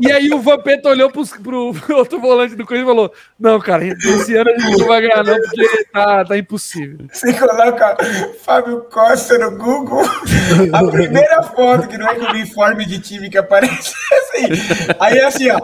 E aí o Vampeta olhou pro, pro, pro, outro volante do Corinthians e falou: Não, cara, esse ano a gente não vai ganhar, não, porque tá, tá impossível. Você coloca Fábio Costa no Google, a primeira foto, que não é com o uniforme de time que aparece, é assim. Aí é assim, ó.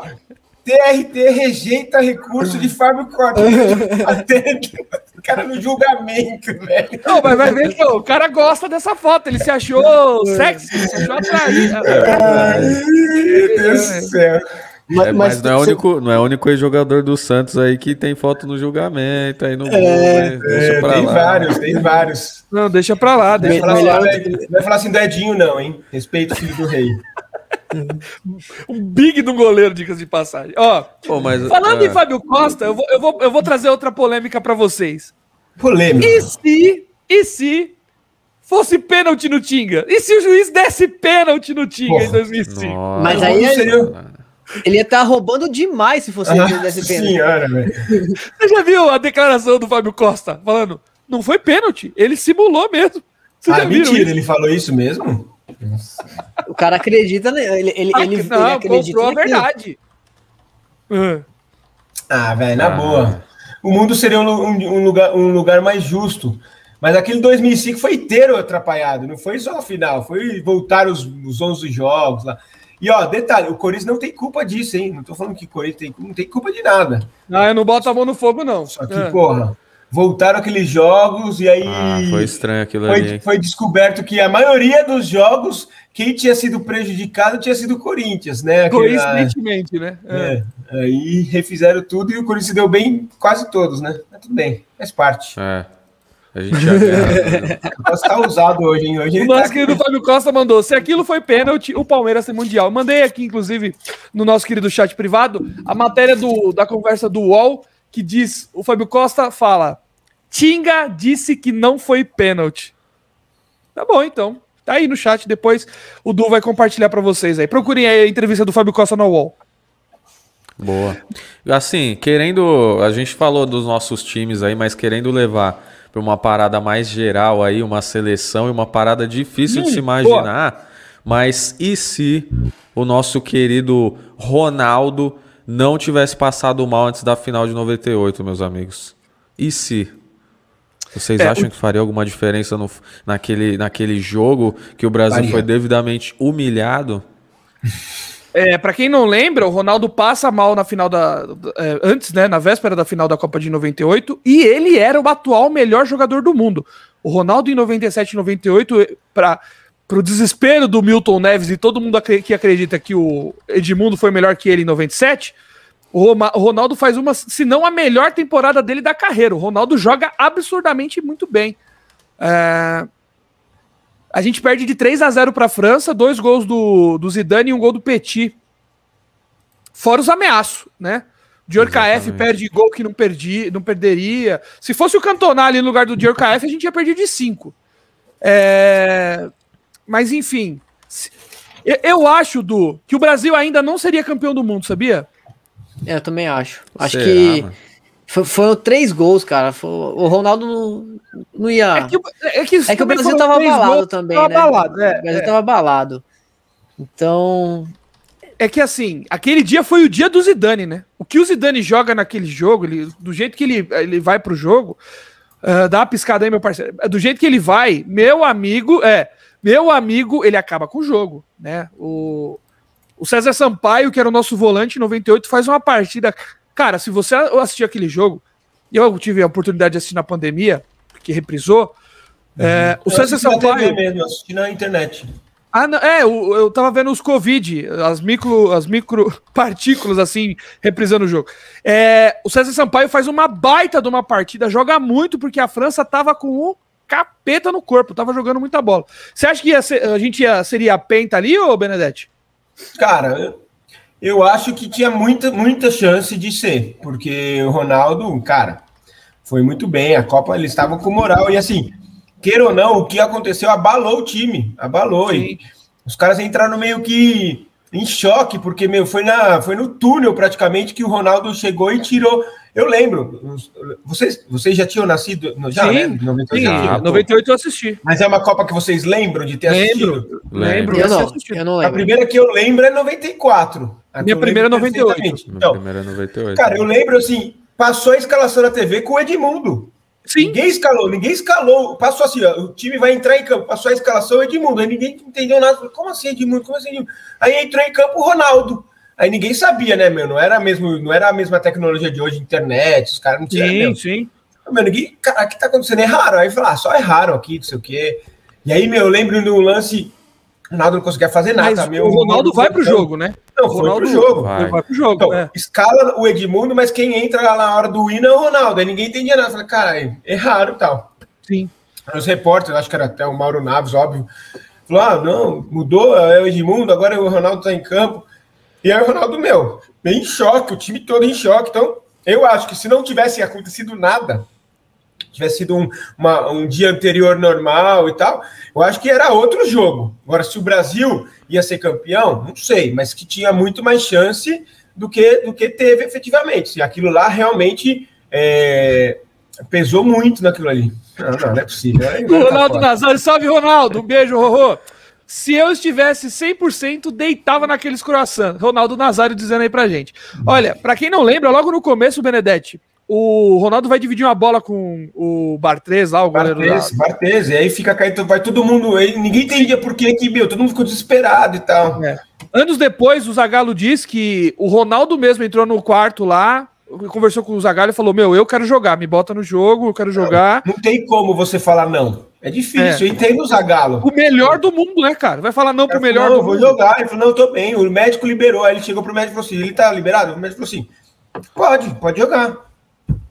TRT rejeita recurso de Fábio Costa. o cara no julgamento, velho. Não, mas vai ver, pô, o cara gosta dessa foto. Ele se achou sexy, se achou atraído. Ai, meu Deus do céu. Mas, é, mas, mas não, é você... único, não é o único jogador do Santos aí que tem foto no julgamento aí no é, né? é, tem lá. vários, tem vários. Não, deixa pra lá. Deixa pra lá. Não vai falar assim do Edinho, não, hein? Respeito o filho do rei. um big do goleiro, dicas de passagem. Ó, Pô, mas, falando é... em Fábio Costa, eu vou, eu, vou, eu vou trazer outra polêmica para vocês. Polêmica. E se, e se fosse pênalti no Tinga? E se o juiz desse pênalti no Tinga Porra. em 2005? Nossa. Mas aí ele, ele ia estar tá roubando demais se fosse ah, desse pênalti. Senhora, Você já viu a declaração do Fábio Costa falando? Não foi pênalti, ele simulou mesmo. Vocês ah, mentira, isso? ele falou isso mesmo? O cara acredita, né? Ele, ele, ele, não, ele acredita comprou a verdade. Ah, velho, na ah. boa. O mundo seria um, um, lugar, um lugar mais justo. Mas aquele 2005 foi inteiro atrapalhado. Não foi só a final. Foi voltar os, os 11 jogos lá. E ó, detalhe, o Corinthians não tem culpa disso, hein? Não tô falando que o Corinthians tem, não tem culpa de nada. Não, eu não boto a mão no fogo, não. Só que, é. porra, voltaram aqueles jogos e aí. Ah, foi estranho aquilo foi, ali. Foi descoberto que a maioria dos jogos, quem tinha sido prejudicado tinha sido o Corinthians, né? Coincidentemente, né? É. é. Aí refizeram tudo e o Corinthians deu bem quase todos, né? Mas tudo bem, faz parte. É. A gente já ganha. Tá usado hoje, hein? Hoje o nosso tá querido Fábio Costa mandou: se aquilo foi pênalti, o Palmeiras tem mundial. Mandei aqui, inclusive, no nosso querido chat privado, a matéria do, da conversa do UOL que diz: o Fábio Costa fala. Tinga disse que não foi pênalti. Tá bom, então. Tá aí no chat. Depois o Du vai compartilhar para vocês aí. Procurem aí a entrevista do Fábio Costa no UOL. Boa. Assim, querendo. A gente falou dos nossos times aí, mas querendo levar para uma parada mais geral aí, uma seleção e uma parada difícil hum, de se imaginar. Boa. Mas e se o nosso querido Ronaldo não tivesse passado mal antes da final de 98, meus amigos? E se? Vocês é, acham o... que faria alguma diferença no, naquele, naquele jogo que o Brasil faria. foi devidamente humilhado? É, para quem não lembra, o Ronaldo passa mal na final da. É, antes, né? Na véspera da final da Copa de 98, e ele era o atual melhor jogador do mundo. O Ronaldo em 97 e 98, para o desespero do Milton Neves e todo mundo que acredita que o Edmundo foi melhor que ele em 97, o Ronaldo faz uma, se não a melhor temporada dele da carreira. O Ronaldo joga absurdamente muito bem. É... A gente perde de 3 a 0 para a França, dois gols do, do Zidane e um gol do Petit. Fora os ameaços, né? Dior KF perde gol que não, perdi, não perderia. Se fosse o Cantona ali no lugar do Dior KF, a gente ia perder de 5. É... Mas enfim. Eu acho, Du, que o Brasil ainda não seria campeão do mundo, sabia? É, eu também acho. Acho Será, que foi, foram três gols, cara. Foi, o Ronaldo não, não ia. É que, é que, é que o Brasil tava abalado também, tava né? Abalado, é, o Brasil é. tava abalado. Então. é que assim, aquele dia foi o dia do Zidane, né? O que o Zidane joga naquele jogo, ele, do jeito que ele, ele vai pro jogo, uh, dá uma piscada aí, meu parceiro. Do jeito que ele vai, meu amigo, é, meu amigo, ele acaba com o jogo, né? O, o César Sampaio, que era o nosso volante em 98, faz uma partida. Cara, se você assistir aquele jogo, eu tive a oportunidade de assistir na pandemia, que reprisou. Uhum. É, o César Sampaio. Mesmo, assisti na internet. Ah, não, é, eu, eu tava vendo os Covid, as micro, as micro partículas, assim, reprisando o jogo. É, o César Sampaio faz uma baita de uma partida, joga muito, porque a França tava com o capeta no corpo, tava jogando muita bola. Você acha que ser, a gente ia, seria a penta ali, ô Benedetti? Cara, eu acho que tinha muita, muita chance de ser, porque o Ronaldo, cara, foi muito bem, a Copa eles estavam com moral, e assim, queira ou não, o que aconteceu abalou o time, abalou. Sim. E os caras entraram meio que em choque, porque meu, foi, na, foi no túnel praticamente que o Ronaldo chegou e tirou. Eu lembro, vocês, vocês já tinham nascido? Já, sim, né? 98, sim, já, 98 eu assisti. Mas é uma Copa que vocês lembram de ter lembro, assistido? Lembro, eu não, eu não lembro. A primeira que eu lembro é 94. A Minha primeira é 98. Então, primeira é 98. Cara, eu lembro assim, passou a escalação na TV com o Edmundo. Sim. Ninguém escalou, ninguém escalou. Passou assim, ó, o time vai entrar em campo, passou a escalação Edmundo. Aí ninguém entendeu nada. Como assim, Edmundo? Como assim, Edmundo? Aí entrou em campo o Ronaldo. Aí ninguém sabia, né, meu? Não era, mesmo, não era a mesma tecnologia de hoje, internet, os caras não tinham. Sim, meu. sim. Meu, ninguém, cara, o que tá acontecendo? Erraram. Aí falaram, ah, só erraram aqui, não sei o quê. E aí, meu, eu lembro de um lance o Ronaldo não conseguia fazer nada. Mas meu, o Ronaldo vai pro jogo, né? Não, foi Ronaldo pro jogo. Vai, vai pro jogo. Então, é. Escala o Edmundo, mas quem entra lá na hora do hino é o Ronaldo. Aí ninguém entendia nada. Falei, cara, erraram e tal. Sim. Os repórteres, acho que era até o Mauro Naves, óbvio, falou: ah, não, mudou, é o Edmundo, agora o Ronaldo tá em campo. E aí o Ronaldo, meu, bem em choque, o time todo em choque. Então, eu acho que se não tivesse acontecido nada, tivesse sido um, uma, um dia anterior normal e tal, eu acho que era outro jogo. Agora, se o Brasil ia ser campeão, não sei, mas que tinha muito mais chance do que, do que teve efetivamente. Se aquilo lá realmente é, pesou muito naquilo ali. Não, não, não é possível. O Ronaldo tá Nazário, salve Ronaldo, um beijo, Rorô. Se eu estivesse 100%, deitava naqueles croissants. Ronaldo Nazário dizendo aí pra gente. Olha, para quem não lembra, logo no começo, Benedetti, o Ronaldo vai dividir uma bola com o Bartrez lá, o goleiro Bartrez, lá. Bartrez, e aí fica caindo, vai todo mundo, aí ninguém entendia por que, que meu, todo mundo ficou desesperado e tal. É. Anos depois, o Zagallo diz que o Ronaldo mesmo entrou no quarto lá, conversou com o Zagallo e falou: Meu, eu quero jogar, me bota no jogo, eu quero jogar. Não, não tem como você falar não. É difícil, é. entendo o Zagallo. O melhor do mundo, né, cara? Vai falar não pro melhor falou, do mundo. Eu vou jogar. Ele falou: Não, eu tô bem. O médico liberou. Aí ele chegou pro médico e falou assim: Ele tá liberado? O médico falou assim: Pode, pode jogar.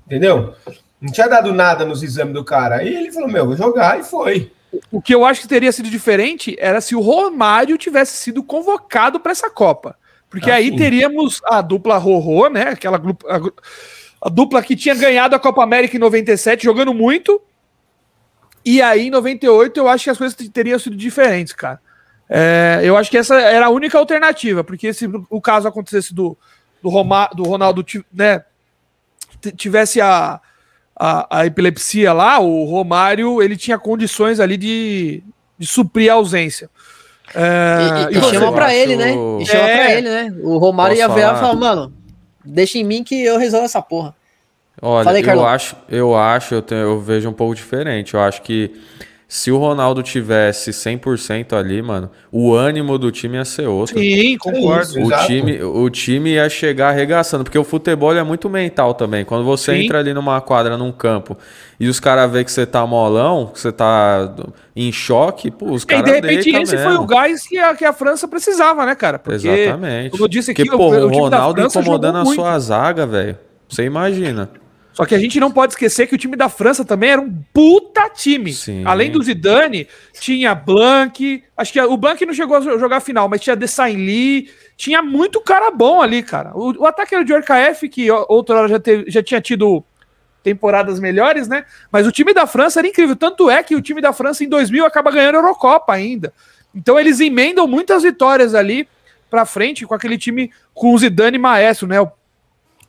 Entendeu? Não tinha dado nada nos exames do cara. Aí ele falou: Meu, vou jogar e foi. O que eu acho que teria sido diferente era se o Romário tivesse sido convocado para essa Copa. Porque ah, aí sim. teríamos a dupla Rorô, né? Aquela a, a, dupla que tinha ganhado a Copa América em 97, jogando muito. E aí, em 98, eu acho que as coisas teriam sido diferentes, cara. É, eu acho que essa era a única alternativa, porque se o caso acontecesse do, do, Roma, do Ronaldo, né? tivesse a, a, a, epilepsia lá, o Romário ele tinha condições ali de, de suprir a ausência. É, e, e, e chama pra acho... ele, né? E chama é. pra ele, né? O Romário ia ver e falar, mano, deixa em mim que eu resolvo essa porra. Olha, Falei, eu acho, eu acho, eu, tenho, eu vejo um pouco diferente. Eu acho que se o Ronaldo tivesse 100% ali, mano, o ânimo do time ia ser outro. Sim, concordo. O time, o time ia chegar arregaçando, porque o futebol é muito mental também. Quando você Sim. entra ali numa quadra, num campo, e os caras veem que você tá molão, que você tá em choque, pô, os caras. E de repente esse mesmo. foi o gás que a, que a França precisava, né, cara? Porque, Exatamente. Como eu disse aqui, porque, pô, o, o Ronaldo incomodando a sua zaga, velho. Você imagina. Só que a gente não pode esquecer que o time da França também era um puta time. Sim. Além do Zidane, tinha Blanc, acho que o Blanc não chegou a jogar a final, mas tinha Desailly, tinha muito cara bom ali, cara. O, o ataque era de Orkaef, que outra hora já, teve, já tinha tido temporadas melhores, né? Mas o time da França era incrível. Tanto é que o time da França em 2000 acaba ganhando a Eurocopa ainda. Então eles emendam muitas vitórias ali pra frente com aquele time com o Zidane maestro, né? O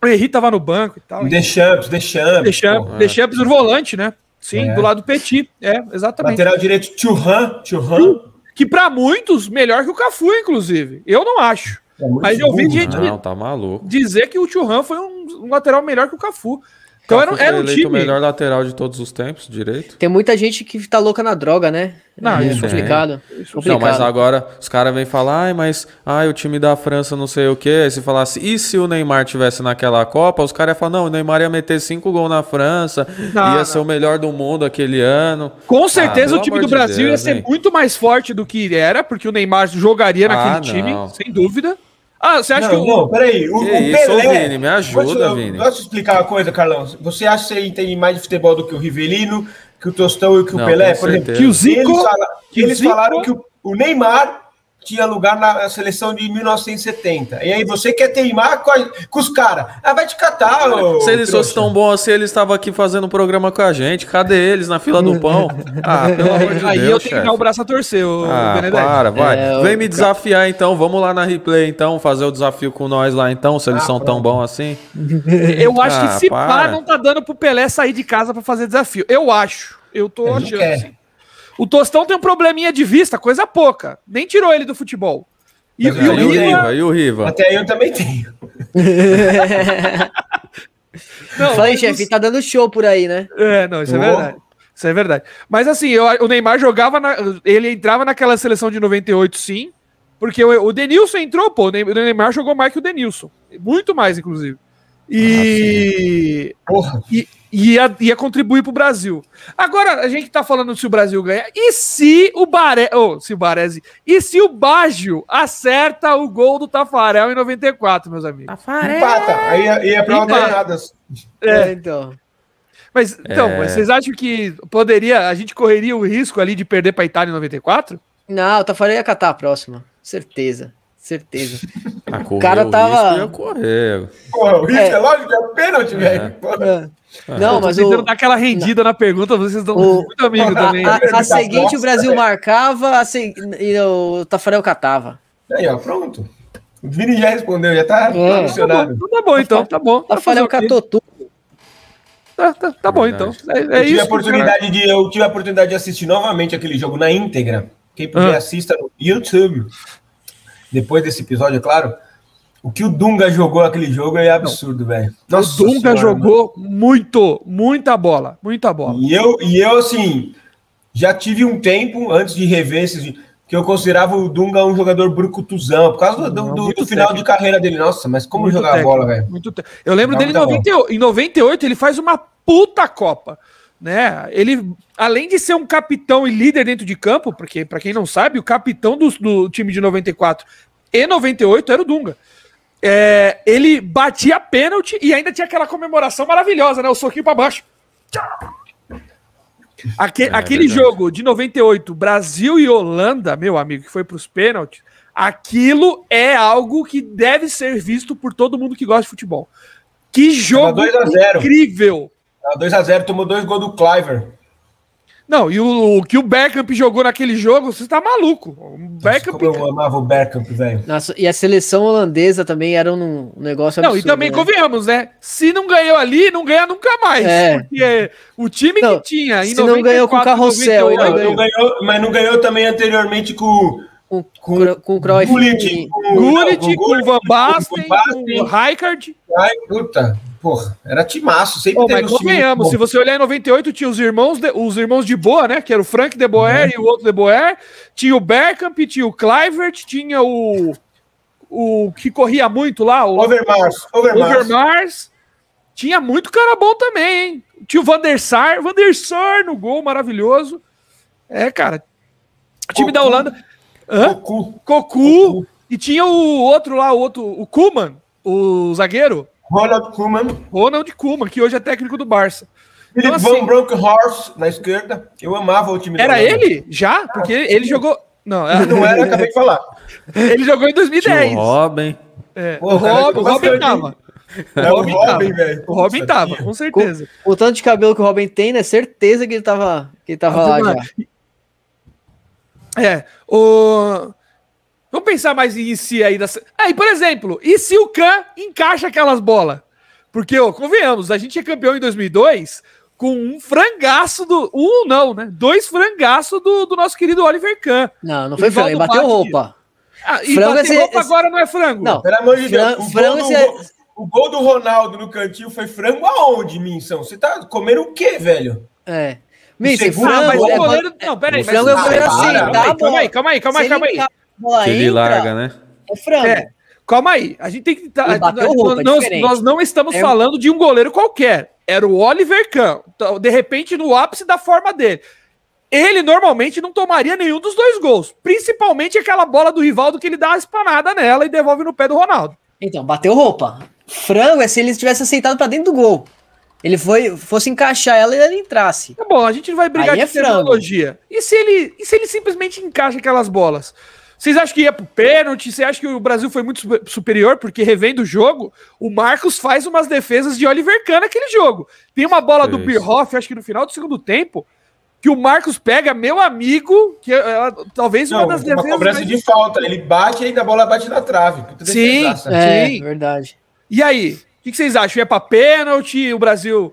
o Henry tava no banco e tal. Deschamps, Deschamps. Deschamps, Deschamps no volante, né? Sim, é. do lado do Petit. É, exatamente. Lateral direito, Churran, Churran. Que para muitos, melhor que o Cafu, inclusive. Eu não acho. É Mas eu vi burro, gente-? Não, tá maluco. dizer que o Churran foi um, um lateral melhor que o Cafu. Então era, era um eleito time. o melhor lateral de todos os tempos, direito. Tem muita gente que tá louca na droga, né? Não, é isso complicado. Não, complicado. mas agora os caras vêm falar, ai, mas ai, o time da França não sei o quê. Aí se falasse, e se o Neymar tivesse naquela Copa, os caras iam falar, não, o Neymar ia meter cinco gols na França, Não, ia não. ser o melhor do mundo aquele ano. Com certeza pelo o time do Brasil ia Deus, ser hein? muito mais forte do que era, porque o Neymar jogaria naquele Ah, time, não. sem dúvida. Ah, você acha não, que o. não, peraí. O, Que o isso, ô, Pelé. Vini, me ajuda, Posso- eu- Vini. Posso explicar uma coisa, Carlão? Você acha que você entende mais de futebol do que o Rivelino, que o Tostão e que o Não, Pelé? Por exemplo. Que o Zico- eles, fala- que eles Zico- falaram que o, o Neymar tinha lugar na seleção de 1970. E aí você quer teimar com, a- com os caras. Ah, vai te catar, ô, Se eles fossem tão bons assim, eles estavam aqui fazendo um programa com a gente. Cadê eles na fila do pão? Ah, pelo amor de Aí eu Deus, tenho que dar o braço a torcer, o Ah, Benedetti. para, vai. É, Vem me desafiar então. Vamos lá na replay então, fazer o desafio com nós lá então, se eles Ah, são tão pronto. bons assim. Eu acho Ah, que se para. pá, não tá dando pro Pelé sair de casa pra fazer desafio. Eu acho. Eu tô achando. assim. O Tostão tem um probleminha de vista, coisa pouca. Nem tirou ele do futebol. E, Mas e E o Riva- Riva, e o Riva? Até aí eu também tenho. Não, mas chefe, tá dando show por aí, né? É, não, isso é verdade. Isso é verdade. Mas assim, eu- o Neymar jogava, na- ele entrava naquela seleção de 98, sim, porque o, o Denilson entrou, pô, o Ney- o Neymar jogou mais que o Denilson. Muito mais, inclusive. E, Porra. e ia, ia contribuir pro Brasil. Agora, a gente tá falando se o Brasil ganha. E se o Baré. Oh, se o Baresi. E se o Baggio acerta o gol do Tafarel em 94, meus amigos? Empata. Aí ia, ia pra Empata. alternadas. É, então. Mas, então, É. vocês acham que poderia. A gente correria o risco ali de perder pra Itália em 94? Não, o Tafarel ia catar a próxima. Certeza. Certeza. Ah, correr cara o tava- risco ia correr. Porra, o risco é, É. lógico, é pênalti, velho. Porra. Não, Eu mas tentando o, dar aquela rendida na pergunta, vocês estão O- muito amigos também. a, a seguinte bosta, o Brasil velho. marcava a se- e o Tafarel catava. Aí, ó, pronto. O Vini já respondeu, já tá É. Tá bom, emocionado. então tá bom, então, tá bom. Tá, Tafarel o catou tudo. tá, tá, tá bom, então. É, é eu, tive isso. a oportunidade de, eu tive a oportunidade de assistir novamente aquele jogo na íntegra. Quem puder Ah. assista no YouTube. Depois desse episódio, é claro. O que o Dunga jogou naquele jogo é absurdo, velho. O Dunga Senhora, jogou muito, muita bola, muita bola. E eu, e eu, assim, já tive um tempo antes de rever esses. que eu considerava o Dunga um jogador brucutuzão, por causa do, do- do- final de carreira dele. Nossa, mas como Muito jogar a técnico, bola, velho? muito te- Eu lembro dele em tá bom. 98, em 98, ele faz uma puta Copa. Né? Ele, além de ser um capitão e líder dentro de campo, porque, para quem não sabe, o capitão do, do time de 94 e 98 era o Dunga. É, ele batia pênalti e ainda tinha aquela comemoração maravilhosa, né? O soquinho para baixo. Aque- É, aquele verdade. jogo de 98, Brasil e Holanda, meu amigo, que foi para os pênaltis, aquilo é algo que deve ser visto por todo mundo que gosta de futebol. Que jogo 2 a 0. incrível! 2x0, tomou dois gols do Cliver. Não, e o, o que o Beckham jogou naquele jogo, você tá maluco. O Beckham. Como eu amava o Bergkamp, velho. Nossa, e a seleção holandesa também era um negócio Não, absurdo. e também né? convenhamos, né? Se não ganhou ali, não ganha nunca mais. É. Porque o time Não, que tinha em se não ganhou com o Carrossel, 98, ainda Não, não ganhou, mas não ganhou também anteriormente com Com, com, com, com o Cruyff. Gullit, com, Gullit, não, com o Van Basten, com o Van com o Rijkaard. Ai, puta, porra, era timaço, sempre Pô, teve mas convenhamos, se você olhar em 98, tinha os irmãos de, os irmãos de Boa, né? Que era o Frank de Boer e o outro de Boer. Tinha o Bergkamp, tinha o Clivert, tinha o. O que corria muito lá, o Overmars, Overmars. Overmars. Tinha muito cara bom também, hein? Tinha o Van der Sar, Van der Sar no gol, maravilhoso. É, cara. O time da Cocu. Holanda. Hã? Cocu, Cocu. Cocu. E tinha o outro lá, o outro, o Kuman, o zagueiro. Ronald Koeman, Ronald Kuman, que hoje é técnico do Barça. Philip Então, assim- Van Bronckhorst na esquerda. Eu amava o time Era ele? Já? Porque ele, ele jogou. Não, Ele não era, acabei de falar. ele jogou em Tio 2010. Robin. É, Pô, o Robin, o Robin tava. É o Robin Robin, tava. velho. O Robin Puta, tava, com certeza. O tanto de cabelo que o Robin tem, né? Certeza que ele tava, que ele tava lá já. É, o... Vamos pensar mais em si aí. Das... Aí, por exemplo, e se o Khan encaixa aquelas bolas? Porque, ó, convenhamos, a gente é campeão em 2002 com um frangaço do... Um não, né? Dois frangaços do, do nosso querido Oliver Kahn. Não, não foi frango, ele bateu bate. roupa. Ah, e Frango esse- roupa esse- agora não é frango. Não. Pelo amor de Deus. O, frango gol é- o gol do Ronaldo no cantinho foi frango aonde, Minção? Você tá comendo o quê, velho? É. Mister, segundo- Ah, mas frango o é goleiro. Não, peraí. o frango é o mas- goleiro Ah, assim, tá? Calma aí, calma aí, calma aí, calma aí. Ele bola Que ele entra, larga, né? É frango. É, calma aí. A gente tem que. Tá, nós, roupa, é nós- diferente. nós não estamos É- falando de um goleiro qualquer. Era o Oliver Kahn. Então, De repente, no ápice da forma dele. Ele normalmente não tomaria nenhum dos dois gols. Principalmente aquela bola do Rivaldo que ele dá uma espanada nela e devolve no pé do Ronaldo. Então, bateu roupa. Frango é se ele tivesse aceitado pra dentro do gol. Ele foi, fosse encaixar ela e ele entrasse. Tá bom, a gente não vai brigar Aí de é frango. tecnologia. E se ele, e se ele simplesmente encaixa aquelas bolas? Vocês acham que ia pro pênalti? Você acha que o Brasil foi muito super- superior? Porque revendo o jogo, o Marcos faz umas defesas de Oliver Kahn naquele jogo. Tem uma bola do. Birhoff, acho que no final do segundo tempo, que o Marcos pega, meu amigo, que é, é, talvez Não, uma das uma defesas cobrança mais- de falta. Ele bate e ainda a bola bate na trave. Sim. defesaça. É, Sim. verdade. E aí? O que, que vocês acham? Ia pra pênalti? O Brasil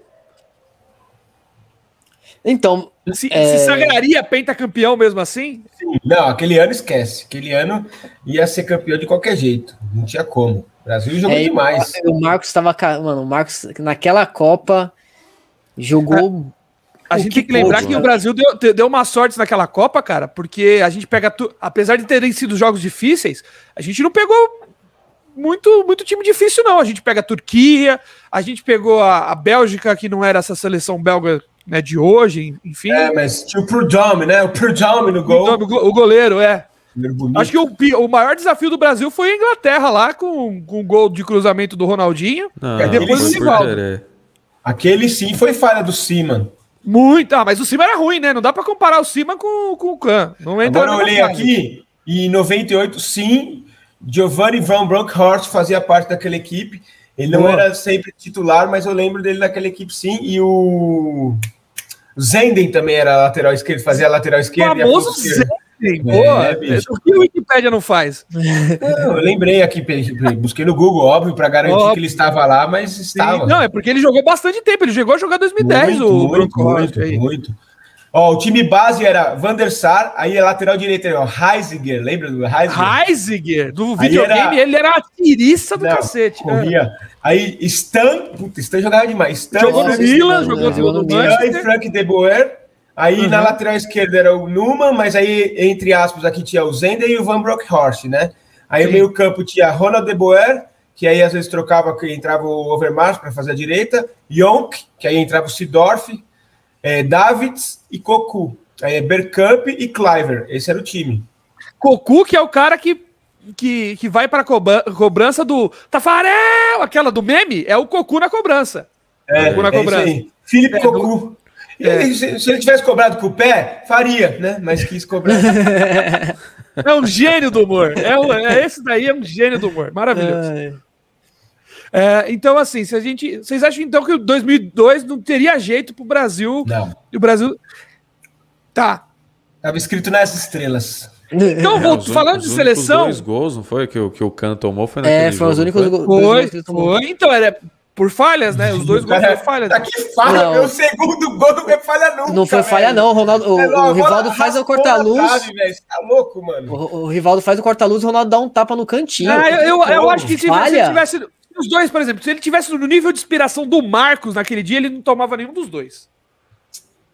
Então, se, É. se sagraria pentacampeão mesmo assim? Não, aquele ano esquece. Aquele ano ia ser campeão de qualquer jeito. Não tinha como. O Brasil jogou é, demais. o Marcos tava. ca- Mano, o Marcos, naquela Copa, jogou. A O gente que tem que lembrar pôde, que né? o Brasil deu, te- deu uma sorte naquela Copa, cara, porque a gente pega. Tu, apesar de terem sido jogos difíceis, a gente não pegou muito, muito time difícil, não. A gente pega a Turquia, a gente pegou a, a Bélgica, que não era essa seleção belga né, de hoje, enfim. É, mas tinha o Prudhomme, né? O Prudhomme no gol. go- o goleiro, é. Bonito. Acho que o, o maior desafio do Brasil foi a Inglaterra lá, com, com o gol de cruzamento do Ronaldinho. Não, É, depois foi o Rivaldo. Aquele sim foi falha do Seaman. Muito. Ah, mas o Cima era ruim, né? Não dá pra comparar o Cima com, com o Kahn. Não entra Agora eu olhei aqui e em 98, sim, Giovanni Van Bronckhorst fazia parte daquela equipe. Ele não Boa. era sempre titular, mas eu lembro dele naquela equipe, sim. E o Zenden também era lateral esquerdo, fazia lateral esquerda. a famoso. Zenden. Boa. bicho. o que o Wikipedia não faz? Não, eu lembrei aqui, busquei no Google, óbvio, para garantir Óbvio. que ele estava lá, mas estava. Não, é porque ele jogou bastante tempo. Ele chegou a jogar 2010, muito, o muito, muito, muito. Ó, o time base era Van der Sar, aí a lateral direita era Heisiger, lembra do Heisiger? Heisiger, do videogame, era- ele era a tiriça do Não, cacete. É. Corria. Aí Stan, puta, Stan jogava demais. Stan, Jogou no Milan, jogou, jogou no jogou no Milan. E. Frank de Boer. Aí Uhum. na lateral esquerda era o Numa, mas aí, entre aspas, aqui tinha o Zender e o Van Bronckhorst, né? Aí Sim. no meio campo tinha Ronald de Boer, que aí às vezes trocava, que entrava o Overmars para fazer a direita, Jonk, que aí entrava o Sidorf, é, Davids e Cocu. Aí é Bergkamp e Cliver, esse era o time. Cocu, que é o cara que, que, que vai pra cobra- cobrança do Tafarel, aquela do meme, é o Cocu na cobrança. É, Cocu na é isso cobrança. aí. Felipe É, Cocu. É. Ele- se, se ele tivesse cobrado com o pé, faria, né? Mas quis cobrar. É um gênio do humor. É, um- é- esse daí é um gênio do humor. Maravilhoso. É, É, então, assim, se a gente. Vocês acham então que o 2002 não teria jeito pro Brasil? Não. E o Brasil. Tá. Tava escrito nas estrelas. Então, É, vou- os falando únicos de seleção. dois gols, não foi? Que, o- que o Can tomou foi naquele É, foram os únicos não foi? Foi, gols que ele tomou. foi. Então, era por falhas, né? Os dois gols foram falhas. Tá que falha, Não. meu segundo gol não foi falha nunca. Não foi falha, velho. não. O, Ronaldo, o, É, o bola Rivaldo faz o corta-luz. tá louco, mano. O, o Rivaldo faz o corta-luz e o Ronaldo dá um tapa no cantinho. Ah, eu, eu, eu acho que se, se ele falha? tivesse. Os dois, por exemplo, se ele tivesse no nível de inspiração do Marcos naquele dia, ele não tomava nenhum dos dois.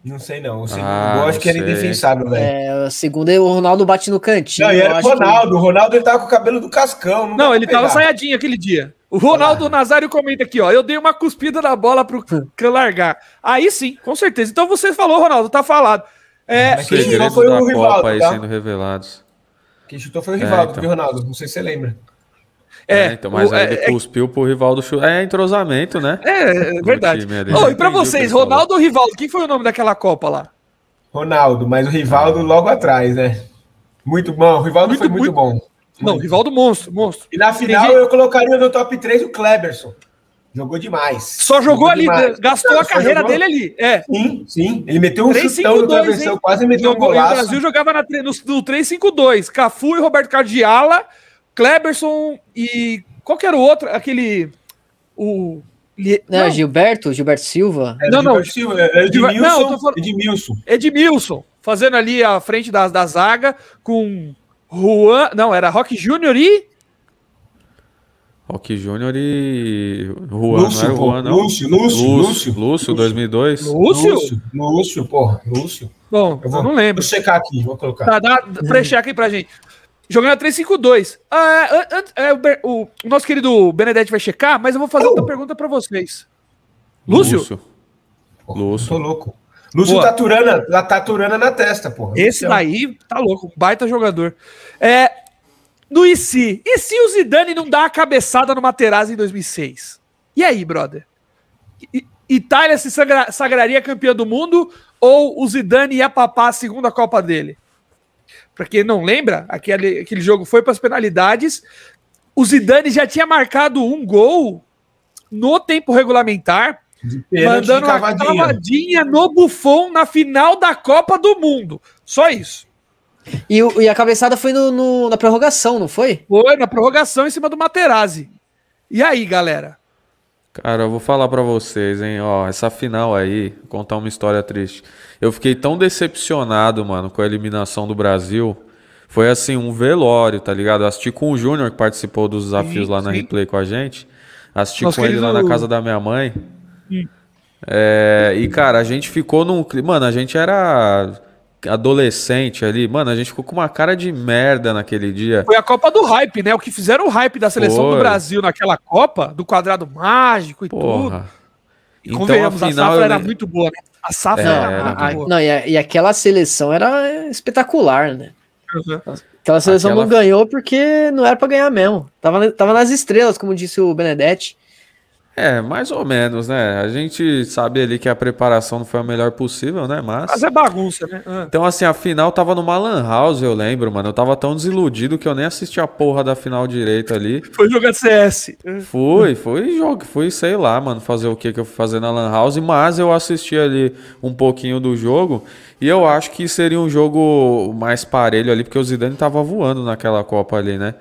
Não sei não. O segundo Ah, gol acho não que era indefensável, velho. É, o segundo o Ronaldo bate no cantinho. Não, e era o acho que- Ronaldo. O Ronaldo ele tava com o cabelo do Cascão. Não, dá ele pra tava pegar. saiadinho aquele dia. O Ronaldo Nazário comenta aqui, ó. Eu dei uma cuspida na bola pro Can largar. Aí sim, com certeza. Então você falou, Ronaldo, tá falado. É, quem chutou foi o Rivaldo, aí tá? sendo revelados. Quem chutou foi o Rivaldo, então. viu, Ronaldo? Não sei se você lembra. É, É, então, mas o- aí é, ele cuspiu pro Rivaldo chu- É entrosamento, né? é, é verdade. Eu e o que vocês. Ronaldo ou Rivaldo? Quem foi o nome daquela Copa lá? Ronaldo, mas o Rivaldo logo atrás, né? Muito bom. O Rivaldo Muito, foi muito, muito- bom. Não, Rivaldo monstro, monstro. E na final Entendi. eu colocaria no top 3 o Kleberson. Jogou demais. Só jogou ali, demais. gastou Não, a carreira jogou- dele ali. É. Sim, sim. Ele meteu um 3-5-2, chutão no travessão, hein? quase meteu um Jogou, o golaço. Brasil jogava na, no, no 3-5-2. Cafu e Roberto Carlos de ala, Kleberson e. Qual que era o outro? Aquele. O. Não, não, Gilberto, Gilberto Silva. Era Não, não. Gilberto Silva, era Gilberto- Edmilson, não, eu tô falando- Edmilson. Edmilson, fazendo ali a frente da, da zaga com Juan. Não, era Rock Júnior e. Rock Júnior e. Juan, Lúcio, não pô, Juan, não? Lúcio, Lúcio, Lúcio, Lúcio. 2002. Lúcio? Lúcio, Lúcio, porra, Lúcio. Bom, Eu eu, vou, não lembro. Vou checar aqui, vou colocar. Tá, dá aí pra gente. Jogando a 3-5-2. Ah, an- é, o, o- nosso querido Benedetti vai checar, mas eu vou fazer Oh. outra pergunta pra vocês. Lúcio? Pô, Lúcio. Tô louco. Lúcio Boa. Taturana, lá Taturana na testa, porra. Esse Lúcio. daí tá louco, baita jogador. É, no e se? E se o Zidane não dá a cabeçada no Materazzi em 2006? E aí, brother? I- Itália se sagra- sagraria campeã do mundo ou o Zidane ia papar a segunda Copa dele? Pra quem não lembra, aquele, aquele jogo foi para as penalidades. O Zidane já tinha marcado um gol no tempo regulamentar, mandando de uma cavadinha. cavadinha no Buffon na final da Copa do Mundo. Só isso. E, o- e a cabeçada foi no, no- na prorrogação, não foi? Foi na prorrogação em cima do Materazzi. E aí, galera? Cara, eu vou falar pra vocês, hein, ó, essa final aí, contar uma história triste. Eu fiquei tão decepcionado, mano, com a eliminação do Brasil. Foi assim, um velório, tá ligado? Eu assisti com o Júnior, que participou dos desafios lá na sim. Replay com a gente. Assisti Nosso com ele lá na casa da minha mãe. É, e, cara, a gente ficou num. Mano, a gente era adolescente ali. Mano, a gente ficou com uma cara de merda naquele dia. Foi a Copa do Hype, né? O que fizeram o hype da seleção Foi. do Brasil naquela Copa, do quadrado mágico e tudo. Porra. E Então, convenhamos, a, afinal, safra eu era le- muito boa, né? A safra É, era, era muito A- boa. não, e, a- e aquela seleção era espetacular, né? Uhum. Aquela seleção Aquela- não ganhou porque não era pra ganhar mesmo. Tava, tava nas estrelas, como disse o Benedetti. É, mais ou menos, né? A gente sabe ali que a preparação não foi a melhor possível, né? Mas. Mas é bagunça, né? Ah. Então, assim, a final tava numa Lan House, eu lembro, mano. Eu tava tão desiludido que eu nem assisti a porra da final direito ali. Foi jogar CS. Fui, fui jogo, fui, sei lá, mano, fazer o que que eu fui fazer na Lan House, mas eu assisti ali um pouquinho do jogo e eu acho que seria um jogo mais parelho ali, porque o Zidane tava voando naquela Copa ali, né?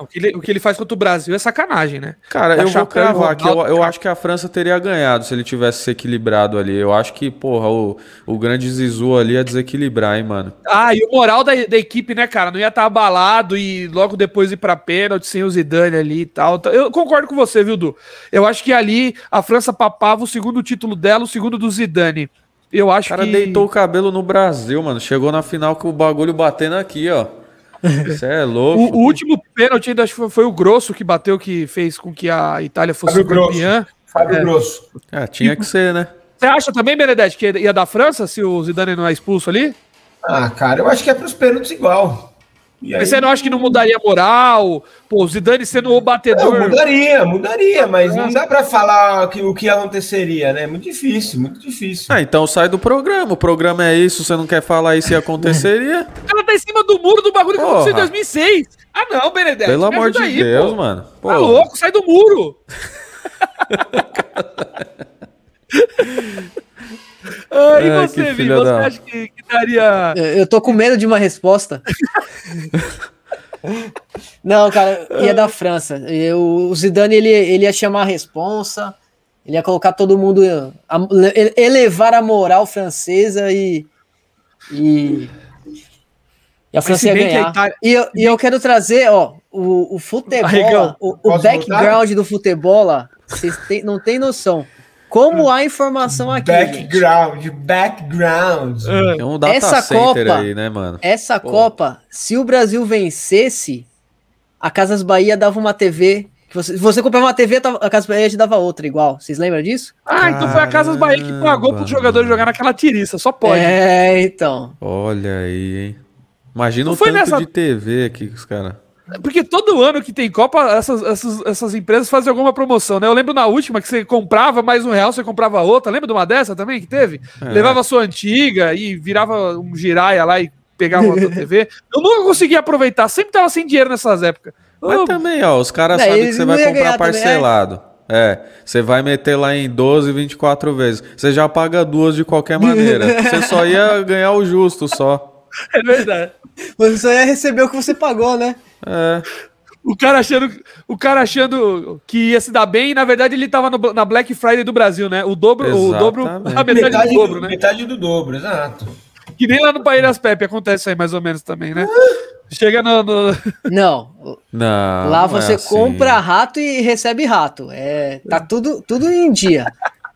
O que, ele, o que ele faz contra o Brasil é sacanagem, né? Cara, Dá eu vou cravar que eu, eu acho que a França teria ganhado se ele tivesse se equilibrado ali. Eu acho que, porra, o, o grande Zizu ali ia desequilibrar, hein, mano. Ah, e o moral da, da equipe, né, cara? Não ia estar abalado e logo depois ir pra pênalti sem o Zidane ali e tal. Eu concordo com você, viu, Du? Eu acho que ali a França papava o segundo título dela, o segundo do Zidane. Eu acho O cara que. deitou o cabelo no Brasil, mano. Chegou na final com o bagulho batendo aqui, ó. Você é O, louco. o último pênalti ainda acho que foi, o Grosso que bateu, que fez com que a Itália fosse Fábio Grosso. campeã. Fábio É. Grosso. Ah, tinha que ser, né? Você acha também, Benedetti, que ia dar França se o Zidane não é expulso ali? Ah, cara, eu acho que é pros pênaltis igual. E Mas Você não acha que não mudaria a moral? Pô, o Zidane sendo o Não, batedor. mudaria, mudaria, mas É. não dá pra falar que, o que aconteceria, né? Muito difícil, muito difícil. Ah, então sai do programa. O programa é isso, você não quer falar isso e aconteceria? O cara tá em cima do muro do bagulho que Porra. aconteceu em 2006. Ah, não, Benedetti. Pelo amor de aí, Deus, pô. mano. Pô, Tá louco, sai do muro. ah, e Ai, você, Vi? Você da- acha que, que daria. Eu, tô com medo de uma resposta. Não, cara, ia da França. Eu, o Zidane ele, ele ia chamar a responsa, ele ia colocar todo mundo, a- ele- elevar a moral francesa e. E, e a França ia ganhar. Itália- E, eu, e eu quero trazer, ó, o, o futebol, o, o background do futebol, vocês não tem noção. Como há informação aqui. gente. background, background. é um data Essa Copa- aí, né, mano? Essa Pô. Copa, se o Brasil vencesse, a Casas Bahia dava uma TV. Que você, se você comprava uma TV, a Casas Bahia te dava outra igual. Vocês lembram disso? Ah, então foi a Casas Bahia que pagou Caramba, pro jogador jogar naquela tiriça. Só pode. É, então. Olha aí, hein? Imagina Não o foi tanto nessa- de TV aqui que os caras. Porque todo ano que tem Copa, essas, essas, essas empresas fazem alguma promoção, né? Eu lembro na última que você comprava mais um real, você comprava outra. Lembra de uma dessa também que teve? É. Levava a sua antiga e virava um giraia lá e pegava outra TV. Eu nunca conseguia aproveitar, sempre tava sem dinheiro nessas épocas. Mas Ô, também, ó, os caras É, sabem que você vai comprar ganhar também, parcelado. É, você vai meter lá em 12, 24 vezes. Você já paga duas de qualquer maneira. você só ia ganhar o justo só. É verdade. Você só ia receber o que você pagou, né? É. O cara achando, o cara achando que ia se dar bem, e na verdade ele tava no- na Black Friday do Brasil, né? O dobro, o dobro, Exatamente. a metade, do dobro, né? metade do dobro, exato. Que nem lá no Paíras Pepe acontece isso aí mais ou menos também, né? Chega no. no... Não. Não. Lá você é assim. compra rato e recebe rato. É, tá tudo, tudo em dia.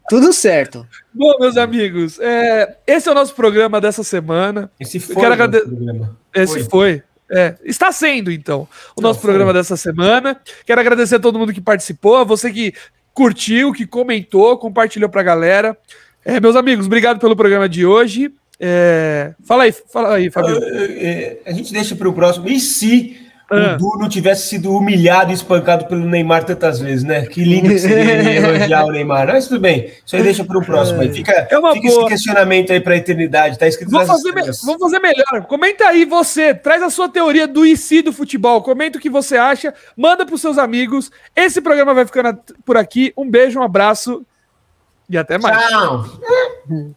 tudo certo. Bom, meus amigos, é, esse é o nosso programa dessa semana. Esse foi quero o agrade- programa. Esse Foi. foi. É, está sendo, então, o nosso programa dessa semana. Quero agradecer a todo mundo que participou, a você que curtiu, que comentou, compartilhou pra galera. É, meus amigos, obrigado pelo programa de hoje. É, fala aí, fala aí, Fabio. É, A gente deixa para o próximo. E se Ah. o Du não tivesse sido humilhado e espancado pelo Neymar tantas vezes, né? Que lindo que seria ele elogiar o Neymar. Mas tudo bem, isso aí deixa para o próximo. Aí fica É uma fica boa. esse questionamento aí para a eternidade. Tá escrito Vamos fazer, me- vamos fazer melhor. Comenta aí você, traz a sua teoria do IC do futebol. Comenta o que você acha, manda pros seus amigos. Esse programa vai ficando por aqui. Um beijo, um abraço e até mais. Tchau.